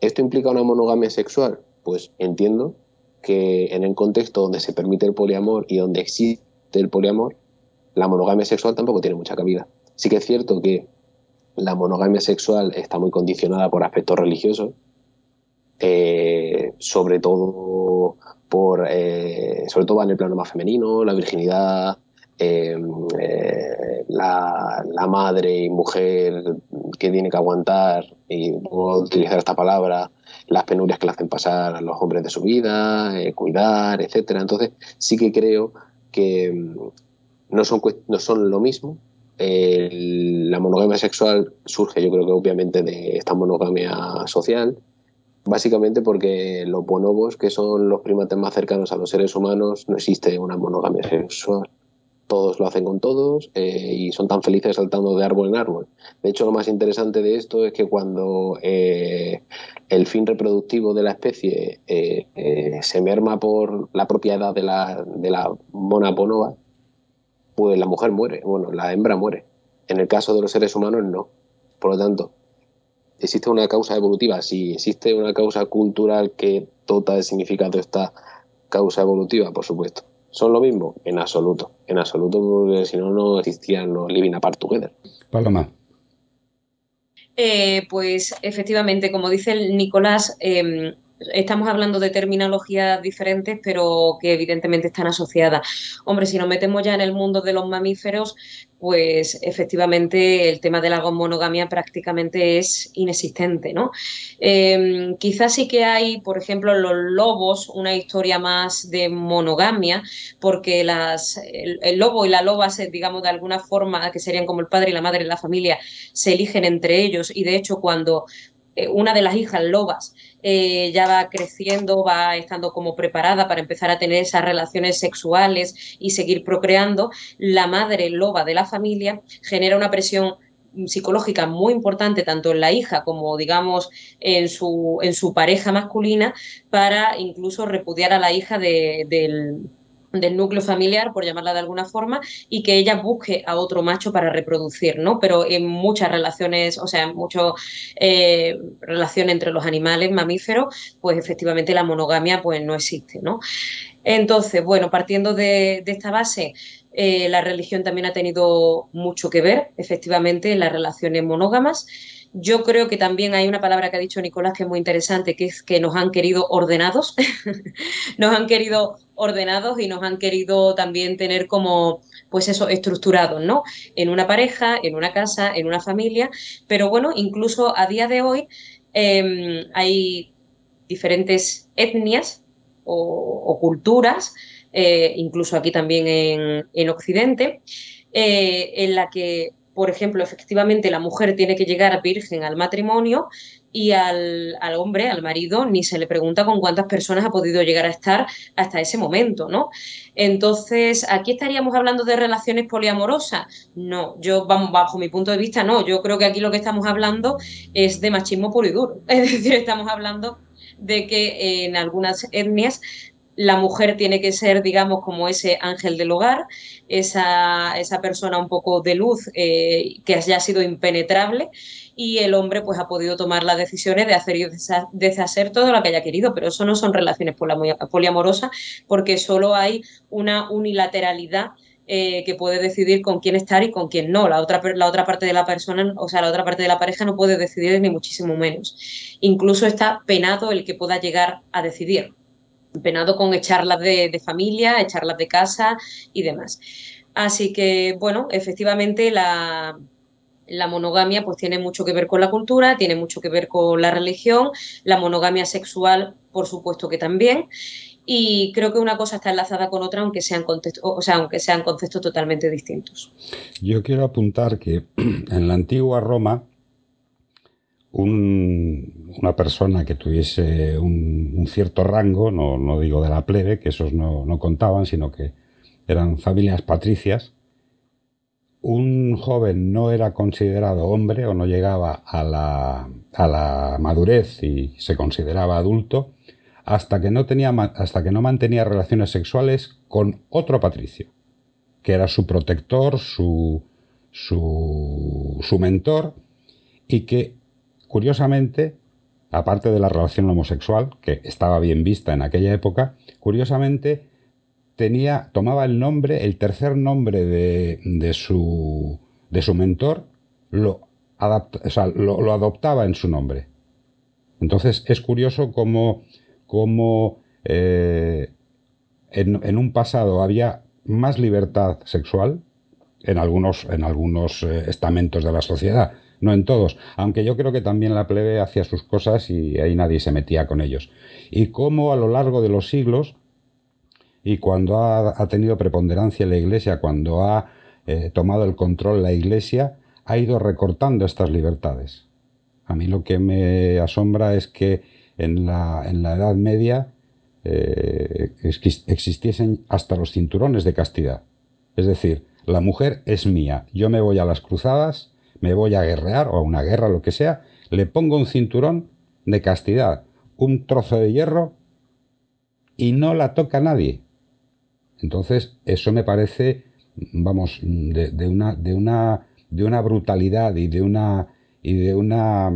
C: ¿Esto implica una monogamia sexual? Pues entiendo que en el contexto donde se permite el poliamor y donde existe el poliamor, la monogamia sexual tampoco tiene mucha cabida. Sí que es cierto que la monogamia sexual está muy condicionada por aspectos religiosos, eh, sobre todo por eh, sobre todo en el plano más femenino, la virginidad, eh, la, madre y mujer que tiene que aguantar, y puedo utilizar esta palabra, las penurias que le hacen pasar a los hombres de su vida, cuidar, etcétera. Entonces sí que creo que mm, no son, no son lo mismo, la monogamia sexual surge, yo creo que obviamente de esta monogamia social, básicamente porque los bonobos, que son los primates más cercanos a los seres humanos, no existe una monogamia sexual. Todos lo hacen con todos eh, y son tan felices saltando de árbol en árbol. De hecho, lo más interesante de esto es que cuando eh, el fin reproductivo de la especie eh, se merma por la propiedad de la, de la mona bonoba, pues la mujer muere, bueno, la hembra muere. En el caso de los seres humanos, no. Por lo tanto, ¿existe una causa evolutiva? Sí, existe una causa cultural que dota de significado esta causa evolutiva, por supuesto. ¿Son lo mismo? En absoluto. En absoluto, porque si no, no existían los living apart together.
A: Paloma.
B: Eh, pues efectivamente, como dice el Nicolás, em, estamos hablando de terminologías diferentes, pero que evidentemente están asociadas. Hombre, si nos metemos ya en el mundo de los mamíferos, pues efectivamente el tema de la monogamia prácticamente es inexistente, ¿no? Em, quizás sí que hay, por ejemplo, los lobos, una historia más de monogamia, porque las, el, lobo y la loba, digamos, de alguna forma, que serían como el padre y la madre de la familia, se eligen entre ellos y de hecho cuando eh, una de las hijas lobas eh, ya va creciendo, va estando como preparada para empezar a tener esas relaciones sexuales y seguir procreando, la madre loba de la familia genera una presión psicológica muy importante tanto en la hija como digamos en su, en su pareja masculina para incluso repudiar a la hija del del núcleo familiar, por llamarla de alguna forma, y que ella busque a otro macho para reproducir, ¿no? Pero en muchas relaciones, o sea, en muchas eh, relaciones entre los animales mamíferos, pues efectivamente la monogamia pues no existe, ¿no? Entonces, bueno, partiendo de, esta base, eh, la religión también ha tenido mucho que ver, efectivamente, en las relaciones monógamas. Yo creo que también hay una palabra que ha dicho Nicolás que es muy interesante, que es que nos han querido ordenados, nos han querido ordenados y nos han querido también tener como, pues eso, estructurados, ¿no? En una pareja, en una casa, en una familia, pero bueno, incluso a día de hoy em, hay diferentes etnias o, culturas, eh, incluso aquí también en, Occidente, eh, en la que por ejemplo, efectivamente la mujer tiene que llegar virgen al matrimonio y al, hombre, al marido, ni se le pregunta con cuántas personas ha podido llegar a estar hasta ese momento, ¿no? Entonces, ¿aquí estaríamos hablando de relaciones poliamorosas? No, yo, bajo mi punto de vista, no. Yo creo que aquí lo que estamos hablando es de machismo puro y duro. Es decir, estamos hablando de que en algunas etnias la mujer tiene que ser, digamos, como ese ángel del hogar, esa, esa persona un poco de luz eh, que haya sido impenetrable y el hombre pues ha podido tomar las decisiones de hacer y deshacer todo lo que haya querido, pero eso no son relaciones poliamorosas porque solo hay una unilateralidad eh, que puede decidir con quién estar y con quién no. La otra, la otra parte de la persona, o sea, la otra parte de la pareja no puede decidir ni muchísimo menos. Incluso está penado el que pueda llegar a decidir. Penado con echarlas de, de familia, echarlas de casa y demás. Así que, bueno, efectivamente la, la monogamia pues tiene mucho que ver con la cultura, tiene mucho que ver con la religión, la monogamia sexual, por supuesto que también. Y creo que una cosa está enlazada con otra, aunque sean, contextos, o sea, aunque sean conceptos totalmente distintos.
A: Yo quiero apuntar que en la antigua Roma, una persona que tuviese un, cierto rango, no, digo de la plebe, que esos no, no contaban, sino que eran familias patricias, un joven no era considerado hombre o no llegaba a la, a la madurez y se consideraba adulto hasta que no tenía hasta que no mantenía relaciones sexuales con otro patricio, que era su protector, su, su, su mentor, y que, curiosamente, aparte de la relación homosexual, que estaba bien vista en aquella época, curiosamente tenía, tomaba el nombre, el tercer nombre de, de, su, de su mentor, lo, lo, lo adoptaba en su nombre. Entonces es curioso cómo cómo eh, en, un pasado había más libertad sexual en algunos, en algunos eh, estamentos de la sociedad, no en todos, aunque yo creo que también la plebe hacía sus cosas y ahí nadie se metía con ellos. Y cómo a lo largo de los siglos, y cuando ha, tenido preponderancia la Iglesia, cuando ha eh, tomado el control la Iglesia, ha ido recortando estas libertades. A mí lo que me asombra es que en la, en la Edad Media eh, existiesen hasta los cinturones de castidad. Es decir, la mujer es mía, yo me voy a las cruzadas, me voy a guerrear o a una guerra, lo que sea, le pongo un cinturón de castidad, un trozo de hierro y no la toca nadie. Entonces, eso me parece, vamos, de, una, de, una, de una brutalidad y de una, y de una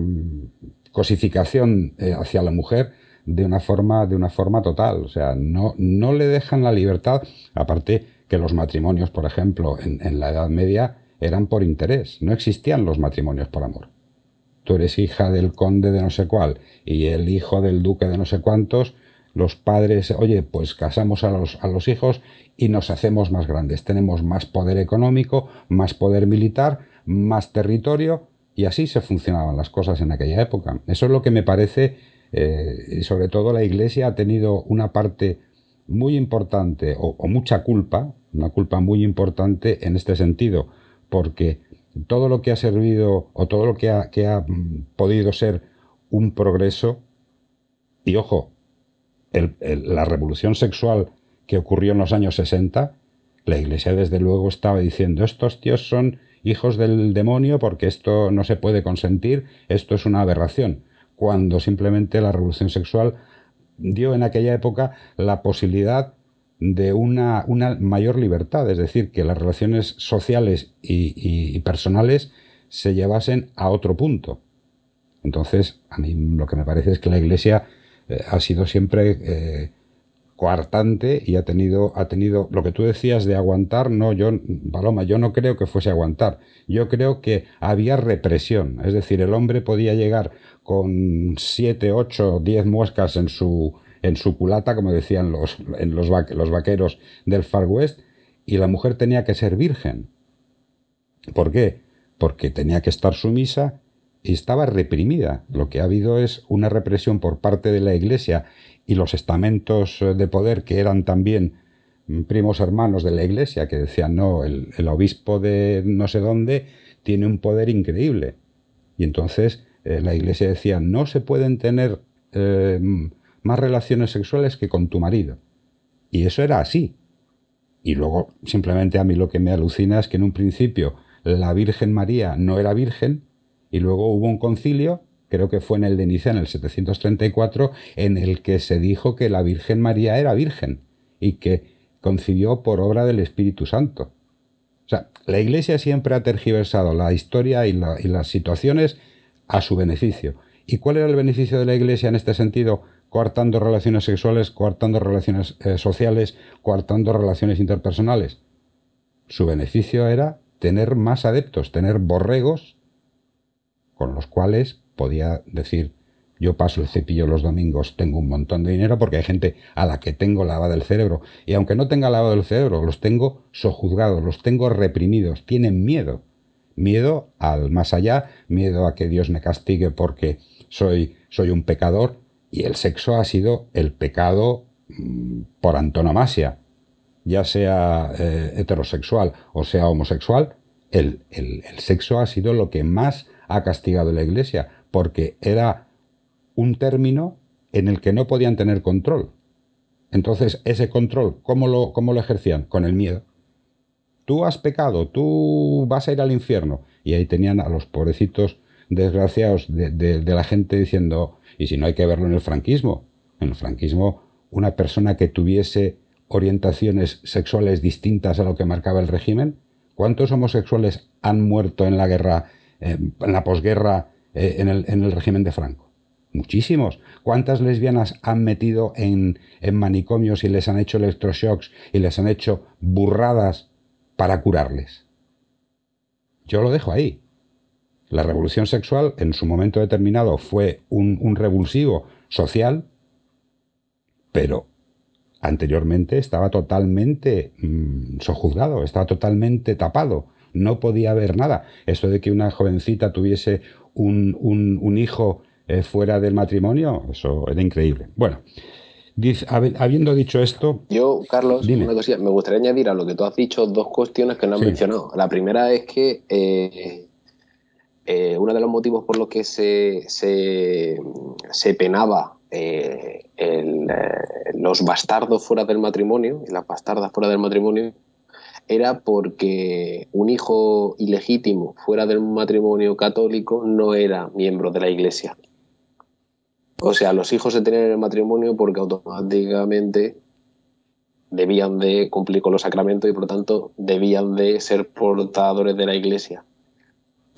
A: cosificación eh, hacia la mujer de una forma, de una forma total. O sea, no, no le dejan la libertad, aparte que los matrimonios, por ejemplo, en la Edad Media eran por interés, no existían los matrimonios por amor. Tú eres hija del conde de no sé cuál y el hijo del duque de no sé cuántos, los padres, oye, pues casamos a los, a los hijos y nos hacemos más grandes. Tenemos más poder económico, más poder militar, más territorio y así se funcionaban las cosas en aquella época. Eso es lo que me parece, eh, y sobre todo la Iglesia ha tenido una parte muy importante o, mucha culpa, una culpa muy importante en este sentido, porque todo lo que ha servido o todo lo que ha, que ha mm, podido ser un progreso, y ojo, la revolución sexual que ocurrió en los años 60, la Iglesia desde luego estaba diciendo, estos tíos son hijos del demonio porque esto no se puede consentir, esto es una aberración, cuando simplemente la revolución sexual dio en aquella época la posibilidad de una, una mayor libertad, es decir, que las relaciones sociales y, personales se llevasen a otro punto. Entonces, a mí lo que me parece es que la Iglesia eh, ha sido siempre eh, coartante y ha tenido, ha tenido lo que tú decías de aguantar, no, yo, Paloma, yo no creo que fuese aguantar, yo creo que había represión, es decir, el hombre podía llegar con siete, ocho, diez muescas en su, en su culata, como decían los, en los, los vaqueros del Far West, y la mujer tenía que ser virgen. ¿Por qué? Porque tenía que estar sumisa y estaba reprimida. Lo que ha habido es una represión por parte de la Iglesia y los estamentos eh, de poder que eran también mm, primos hermanos de la iglesia, que decían, no, el, obispo de no sé dónde tiene un poder increíble. Y entonces eh, la iglesia decía, no se pueden tener eh, más relaciones sexuales que con tu marido. Y eso era así. Y luego, simplemente a mí lo que me alucina es que en un principio la Virgen María no era virgen, y luego hubo un concilio creo que fue en el de Niza en el 734, en el que se dijo que la Virgen María era virgen y que concibió por obra del Espíritu Santo. O sea, la Iglesia siempre ha tergiversado la historia y, las situaciones a su beneficio. ¿Y cuál era el beneficio de la Iglesia en este sentido? Coartando relaciones sexuales, coartando relaciones eh, sociales, coartando relaciones interpersonales. Su beneficio era tener más adeptos, tener borregos con los cuales podía decir, yo paso el cepillo los domingos, tengo un montón de dinero porque hay gente a la que tengo lavado el cerebro. Y aunque no tenga lavado el cerebro, los tengo sojuzgados, los tengo reprimidos, tienen miedo. Miedo al más allá, miedo a que Dios me castigue porque soy, soy un pecador. Y el sexo ha sido el pecado mm, por antonomasia, ya sea eh, heterosexual o sea homosexual. El, el, el sexo ha sido lo que más ha castigado la Iglesia, porque era un término en el que no podían tener control. Entonces, ese control, ¿cómo lo, cómo lo ejercían? Con el miedo. Tú has pecado, tú vas a ir al infierno. Y ahí tenían a los pobrecitos desgraciados de, de la gente diciendo, y si no hay que verlo en el franquismo, en el franquismo, una persona que tuviese orientaciones sexuales distintas a lo que marcaba el régimen, ¿cuántos homosexuales han muerto en la guerra, en la posguerra, eh, en, el, en el régimen de Franco? Muchísimos. ¿Cuántas lesbianas han metido en, en manicomios y les han hecho electroshocks y les han hecho burradas para curarles? Yo lo dejo ahí. La revolución sexual en su momento determinado fue un, un revulsivo social, pero anteriormente estaba totalmente mm, sojuzgado, estaba totalmente tapado, no podía ver nada. Esto de que una jovencita tuviese un, un, un hijo eh, fuera del matrimonio, eso era increíble. Bueno, habiendo dicho esto...
C: Yo, Carlos, una cosilla, me gustaría añadir a lo que tú has dicho dos cuestiones que no has mencionado. La primera es que eh, eh, uno de los motivos por los que se, se, penaba los bastardos fuera del matrimonio y las bastardas fuera del matrimonio era porque un hijo ilegítimo fuera del matrimonio católico no era miembro de la iglesia. O sea, los hijos se tenían en el matrimonio porque automáticamente debían de cumplir con los sacramentos y por lo tanto debían de ser portadores de la iglesia.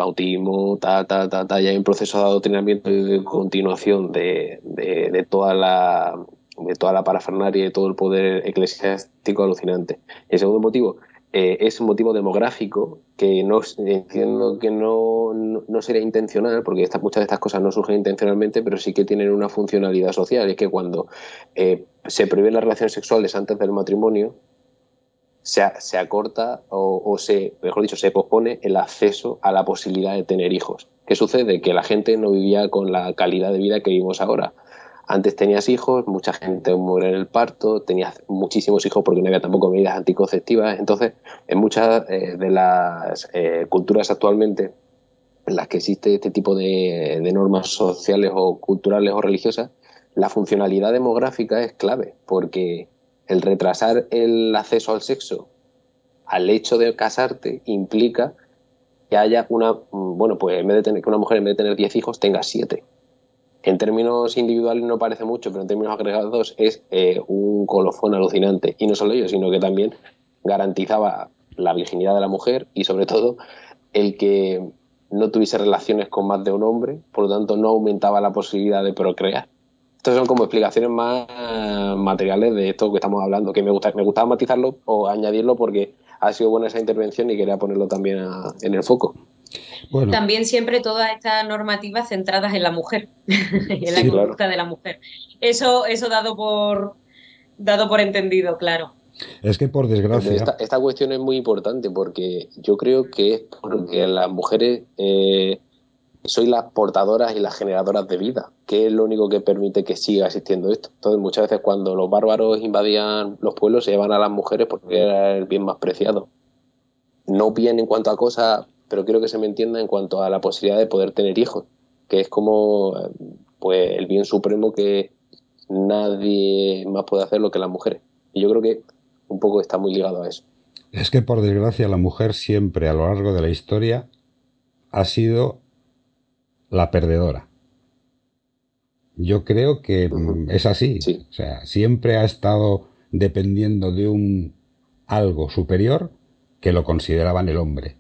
C: Bautismo, ta, ta, ta, ta, y hay un proceso de adoctrinamiento y de continuación de, de, toda la de toda la parafernaria y todo el poder eclesiástico alucinante. El segundo motivo, eh, es un motivo demográfico que no entiendo que no, no, sería intencional, porque muchas de estas cosas no surgen intencionalmente, pero sí que tienen una funcionalidad social. Y es que cuando eh, se prohíben las relaciones sexuales antes del matrimonio, se, acorta o, o, se, mejor dicho, se pospone el acceso a la posibilidad de tener hijos. ¿Qué sucede? Que la gente no vivía con la calidad de vida que vivimos ahora. Antes tenías hijos, mucha gente muere en el parto, tenías muchísimos hijos porque no había tampoco medidas anticonceptivas. Entonces, en muchas eh, de las eh, culturas actualmente en las que existe este tipo de, normas sociales o culturales o religiosas, la funcionalidad demográfica es clave porque el retrasar el acceso al sexo al hecho de casarte implica que haya una, bueno, pues en vez de tener que una mujer en vez de tener 10 hijos tenga 7 en términos individuales no parece mucho, pero en términos agregados es eh, un colofón alucinante. Y no solo ello, sino que también garantizaba la virginidad de la mujer y sobre todo el que no tuviese relaciones con más de un hombre, por lo tanto no aumentaba la posibilidad de procrear. Estas son como explicaciones más materiales de esto que estamos hablando, que me, gusta, me gustaba matizarlo o añadirlo porque ha sido buena esa intervención y quería ponerlo también en el foco.
B: También siempre todas estas normativas centradas en la mujer, en la conducta de la mujer. Eso, eso dado por dado por entendido, claro.
A: Es que por desgracia.
C: Esta, cuestión es muy importante porque yo creo que es porque las mujeres eh, soy las portadoras y las generadoras de vida, que es lo único que permite que siga existiendo esto. Entonces, muchas veces cuando los bárbaros invadían los pueblos, se llevan a las mujeres porque era el bien más preciado. No bien en cuanto a cosas pero quiero que se me entienda en cuanto a la posibilidad de poder tener hijos, que es como pues el bien supremo que nadie más puede hacer lo que las mujeres. Y yo creo que un poco está muy ligado a eso.
A: Es que por desgracia la mujer siempre a lo largo de la historia ha sido la perdedora. Yo creo que mm, es así. O sea, siempre ha estado dependiendo de un algo superior que lo consideraban el hombre.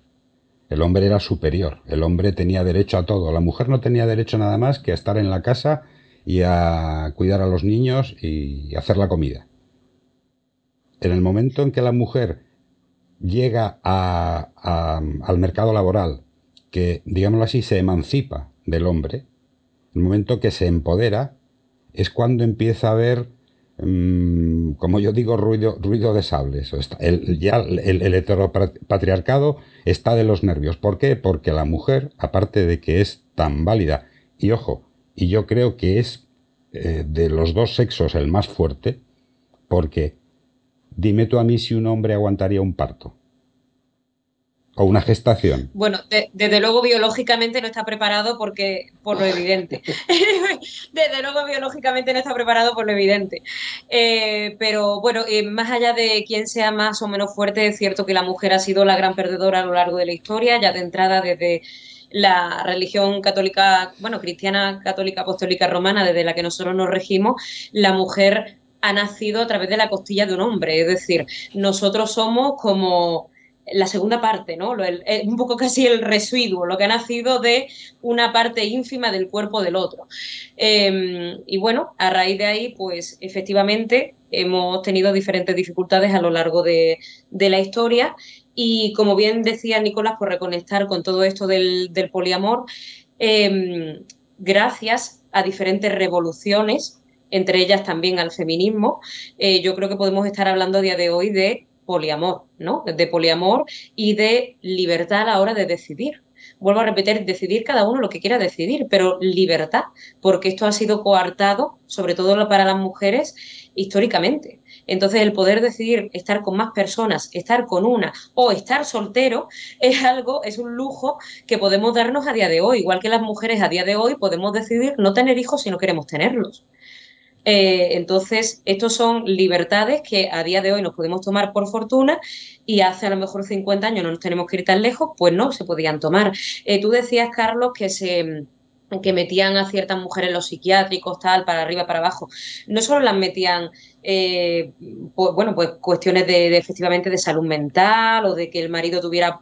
A: El hombre era superior, el hombre tenía derecho a todo, la mujer no tenía derecho nada más que a estar en la casa y a cuidar a los niños y hacer la comida. En el momento en que la mujer llega al mercado laboral, que, digámoslo así, se emancipa del hombre, el momento que se empodera, es cuando empieza a haber Mm, como yo digo, ruido, ruido de sables. El, ya el, heteropatriarcado está de los nervios. ¿Por qué? Porque la mujer, aparte de que es tan válida, y ojo, y yo creo que es eh, de los dos sexos el más fuerte, porque dime tú a mí si un hombre aguantaría un parto o una gestación.
B: Bueno, desde luego biológicamente no está preparado porque por lo evidente. desde luego biológicamente no está preparado por lo evidente. Eh, pero bueno, eh, más allá de quién sea más o menos fuerte, es cierto que la mujer ha sido la gran perdedora a lo largo de la historia, ya de entrada desde la religión católica, bueno, cristiana, católica, apostólica, romana, desde la que nosotros nos regimos, la mujer ha nacido a través de la costilla de un hombre. Es decir, nosotros somos como la segunda parte, ¿no? un poco casi el residuo, lo que ha nacido de una parte ínfima del cuerpo del otro. Em, y bueno, a raíz de ahí, pues efectivamente hemos tenido diferentes dificultades a lo largo de, la historia y como bien decía Nicolás, por reconectar con todo esto del, poliamor, em, gracias a diferentes revoluciones, entre ellas también al feminismo, eh, yo creo que podemos estar hablando a día de hoy de poliamor, ¿no? De poliamor y de libertad a la hora de decidir. Vuelvo a repetir, decidir cada uno lo que quiera decidir, pero libertad, porque esto ha sido coartado, sobre todo para las mujeres, históricamente. Entonces, el poder decidir estar con más personas, estar con una o estar soltero es algo, es un lujo que podemos darnos a día de hoy. Igual que las mujeres a día de hoy podemos decidir no tener hijos si no queremos tenerlos. Eh, entonces, estos son libertades que a día de hoy nos podemos tomar por fortuna y hace a lo mejor 50 años no nos tenemos que ir tan lejos, pues no se podían tomar. Eh, tú decías, Carlos, que se que metían a ciertas mujeres los psiquiátricos, tal, para arriba, para abajo. No solo las metían, eh, pues, bueno, pues cuestiones de, efectivamente de salud mental o de que el marido tuviera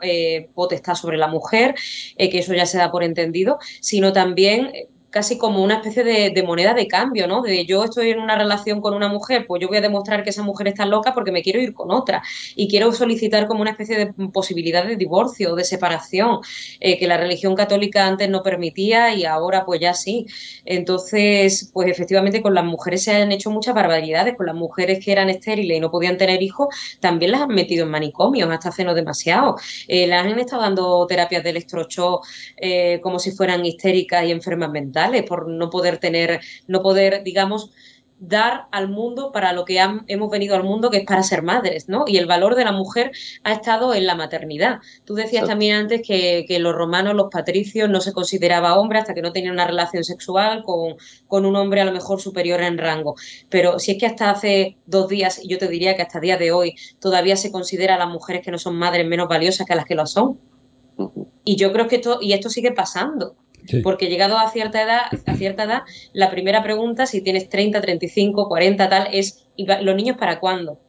B: potestad sobre la mujer, que eso ya se da por entendido, sino también casi como una especie de, moneda de cambio, ¿no? De yo estoy en una relación con una mujer, pues yo voy a demostrar que esa mujer está loca porque me quiero ir con otra y quiero solicitar como una especie de posibilidad de divorcio, de separación, eh, que la religión católica antes no permitía y ahora pues ya sí. Entonces, pues efectivamente con las mujeres se han hecho muchas barbaridades, con las mujeres que eran estériles y no podían tener hijos, también las han metido en manicomios hasta hace no demasiado. Eh, las han estado dando terapias de electrochoc eh, como si fueran histéricas y enfermas mentales por no poder tener, no poder, digamos, dar al mundo para lo que hemos venido al mundo, que es para ser madres, ¿no? Y el valor de la mujer ha estado en la maternidad. Tú decías también antes que, los romanos, los patricios, no se consideraba hombre hasta que no tenían una relación sexual con, con, un hombre a lo mejor superior en rango. Pero si es que hasta hace dos días, yo te diría que hasta el día de hoy, todavía se considera a las mujeres que no son madres menos valiosas que a las que lo son. Y yo creo que esto, y esto sigue pasando. Porque llegado a cierta edad, a cierta edad, la primera pregunta, si tienes 30, 35, 40, tal, es ¿los niños para cuándo?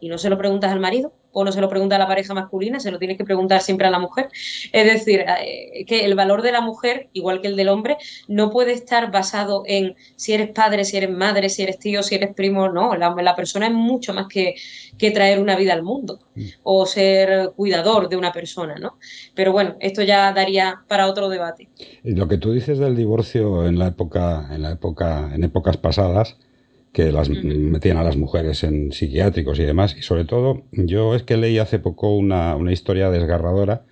B: Y no se lo preguntas al marido o no se lo pregunta a la pareja masculina, se lo tienes que preguntar siempre a la mujer. Es decir, eh, que el valor de la mujer, igual que el del hombre, no puede estar basado en si eres padre, si eres madre, si eres tío, si eres primo, no, la, persona es mucho más que, que, traer una vida al mundo o ser cuidador de una persona, ¿no? Pero bueno, esto ya daría para otro debate.
A: Y lo que tú dices del divorcio en la época, en la época, en épocas pasadas, que las metían a las mujeres en psiquiátricos y demás. Y sobre todo, yo es que leí hace poco una, historia desgarradora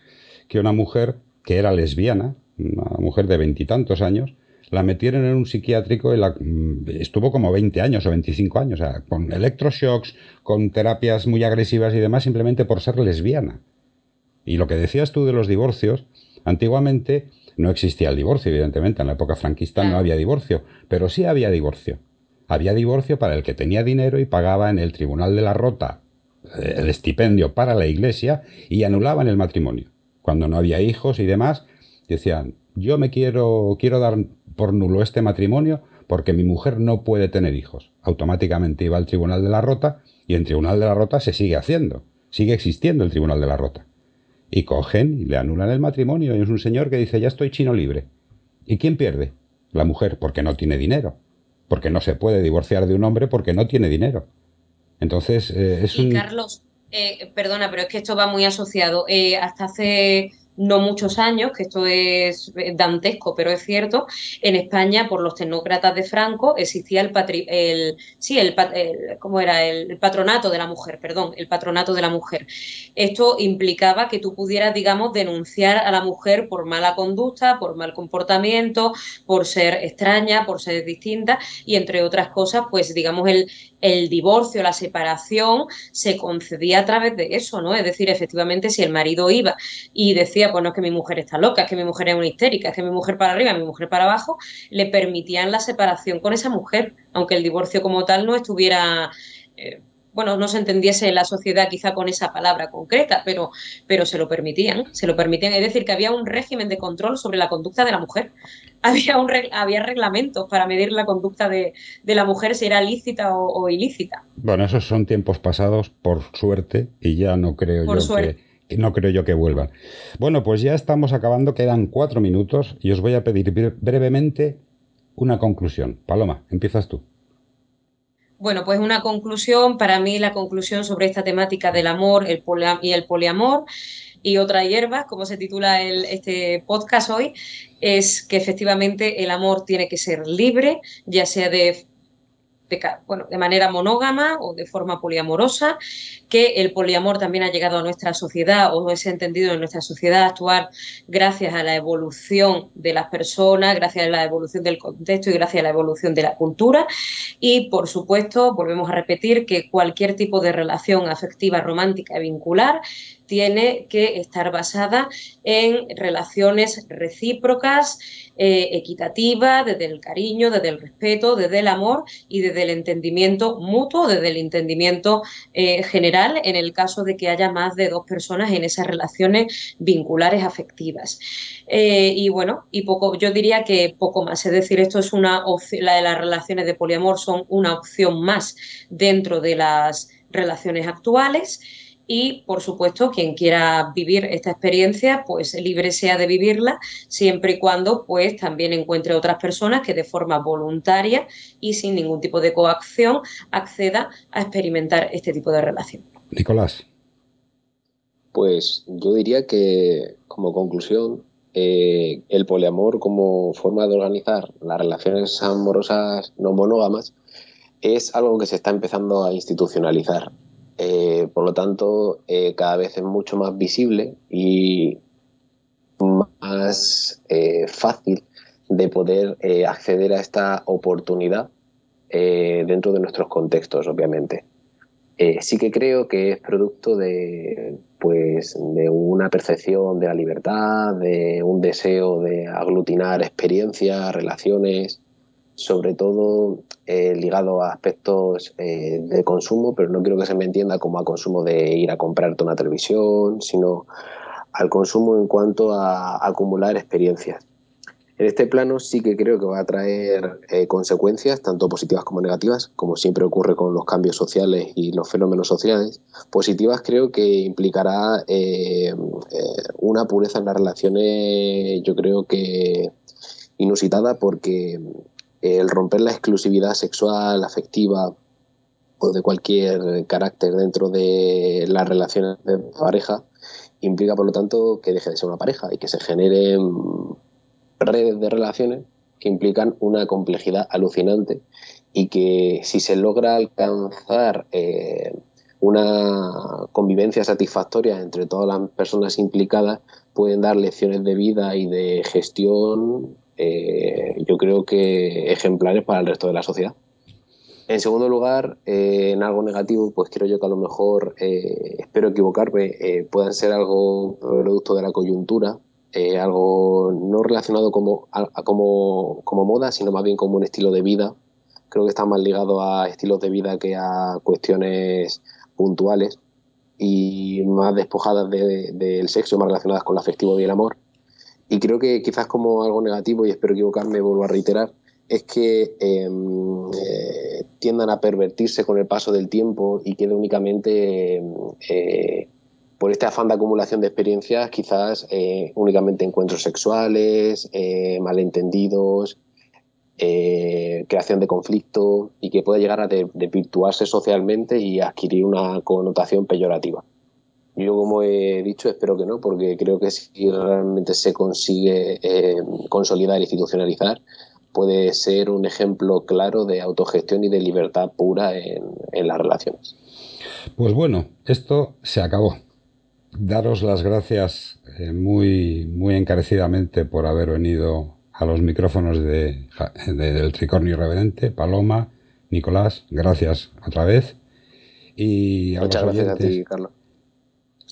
A: que una mujer que era lesbiana, una mujer de veintitantos años, la metieron en un psiquiátrico y la, mm, estuvo como 20 años o 25 años, o sea, con electroshocks, con terapias muy agresivas y demás, simplemente por ser lesbiana. Y lo que decías tú de los divorcios, antiguamente no existía el divorcio, evidentemente, en la época franquista no había divorcio, pero sí había divorcio. Había divorcio para el que tenía dinero y pagaba en el Tribunal de la Rota eh, el estipendio para la iglesia y anulaban el matrimonio. Cuando no había hijos y demás, decían, yo me quiero, quiero dar por nulo este matrimonio porque mi mujer no puede tener hijos. Automáticamente iba al Tribunal de la Rota y en Tribunal de la Rota se sigue haciendo. Sigue existiendo el Tribunal de la Rota. Y cogen y le anulan el matrimonio. Y es un señor que dice, ya estoy chino libre. ¿Y quién pierde? La mujer, porque no tiene dinero. Porque no se puede divorciar de un hombre porque no tiene dinero. Entonces, eh, es un...
B: Carlos, eh, perdona, pero es que esto va muy asociado. Eh, hasta hace no muchos años, que esto es dantesco, pero es cierto, en España, por los tecnócratas de Franco, existía el, el sí, el, ¿cómo era? El, patronato de la mujer, perdón, el patronato de la mujer. Esto implicaba que tú pudieras, digamos, denunciar a la mujer por mala conducta, por mal comportamiento, por ser extraña, por ser distinta y entre otras cosas, pues digamos, el, el divorcio, la separación se concedía a través de eso, ¿no? Es decir, efectivamente, si el marido iba y decía, pues no es que mi mujer está loca, es que mi mujer es una histérica, es que mi mujer para arriba, mi mujer para abajo, le permitían la separación con esa mujer, aunque el divorcio como tal no estuviera... Eh, bueno, no se entendiese en la sociedad quizá con esa palabra concreta, pero, pero se lo permitían, se lo permitían. Es decir, que había un régimen de control sobre la conducta de la mujer. Había, un, había reglamentos para medir la conducta de, la mujer si era lícita o, ilícita.
A: Bueno, esos son tiempos pasados, por suerte, y ya no creo yo que no creo yo que vuelvan. Bueno, pues ya estamos acabando, quedan cuatro minutos y os voy a pedir brevemente una conclusión. Paloma, empiezas tú.
B: Bueno, pues una conclusión, para mí la conclusión sobre esta temática del amor el y el poliamor y otras hierbas, como se titula el, este podcast hoy, es que efectivamente el amor tiene que ser libre, ya sea de de, bueno, de manera monógama o de forma poliamorosa, que el poliamor también ha llegado a nuestra sociedad o es entendido en nuestra sociedad actual gracias a la evolución de las personas, gracias a la evolución del contexto y gracias a la evolución de la cultura. Y, por supuesto, volvemos a repetir que cualquier tipo de relación afectiva, romántica y vincular tiene que estar basada en relaciones recíprocas, eh, equitativas, desde el cariño, desde el respeto, desde el amor y desde el entendimiento mutuo, desde el entendimiento eh, general en el caso de que haya más de dos personas en esas relaciones vinculares afectivas. Eh, y bueno, y poco, yo diría que poco más, es decir, esto es una la de las relaciones de poliamor son una opción más dentro de las relaciones actuales y, por supuesto, quien quiera vivir esta experiencia, pues libre sea de vivirla, siempre y cuando pues también encuentre otras personas que de forma voluntaria y sin ningún tipo de coacción acceda a experimentar este tipo de relación.
A: Nicolás.
C: Pues yo diría que como conclusión, eh, el poliamor como forma de organizar las relaciones amorosas no monógamas es algo que se está empezando a institucionalizar eh, por lo tanto, eh, cada vez es mucho más visible y más eh, fácil de poder acceder a esta oportunidad dentro de nuestros contextos, obviamente. sí que creo que es producto de, pues, de una percepción de la libertad, de un deseo de aglutinar experiencias, relaciones, sobre todo eh, ligado a aspectos eh, de consumo, pero no quiero que se me entienda como a consumo de ir a comprarte una televisión, sino al consumo en cuanto a acumular experiencias. En este plano sí que creo que va a traer eh, consecuencias, tanto positivas como negativas, como siempre ocurre con los cambios sociales y los fenómenos sociales. Positivas creo que implicará una pureza en las relaciones, yo creo que inusitada, porque el romper la exclusividad sexual, afectiva o de cualquier carácter dentro de las relaciones de pareja implica, por lo tanto, que deje de ser una pareja y que se generen redes de relaciones que implican una complejidad alucinante y que si se logra alcanzar eh, una convivencia satisfactoria entre todas las personas implicadas, pueden dar lecciones de vida y de gestión eh, yo creo que ejemplares para el resto de la sociedad. En segundo lugar, eh, en algo negativo, pues creo yo que a lo mejor, eh, espero equivocarme, puedan ser algo producto de la coyuntura, algo no relacionado como, como, como moda, sino más bien como un estilo de vida. Creo que está más ligado a estilos de vida que a cuestiones puntuales y más despojadas del sexo, más relacionadas con la afectivo y el amor Y creo que quizás como algo negativo, y espero equivocarme, vuelvo a reiterar, es que em, eh, tiendan a pervertirse con el paso del tiempo y quede únicamente eh, por este afán de acumulación de experiencias, quizás eh, únicamente encuentros sexuales, malentendidos, creación de conflicto y que puede llegar a desvirtuarse socialmente y adquirir una connotación peyorativa. Yo, como he dicho, espero que no, porque creo que si realmente se consigue consolidar e institucionalizar, puede ser un ejemplo claro de autogestión y de libertad pura en, las relaciones.
A: Pues bueno, esto se acabó. Daros las gracias eh, muy, muy encarecidamente por haber venido a los micrófonos de, del Tricornio Irreverente. Paloma, Nicolás, gracias otra vez. Y
C: Muchas gracias a ti, Carlos.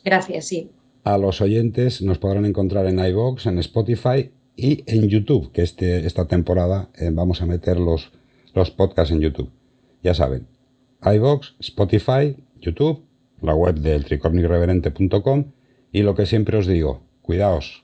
B: Gracias, sí.
A: A los oyentes nos podrán encontrar en iVoox, en Spotify y en YouTube, que este, esta temporada eh, vamos a meter los, los podcasts en YouTube. Ya saben, iVox, Spotify, YouTube, la web del tricornirreverente.com y lo que siempre os digo, cuidaos.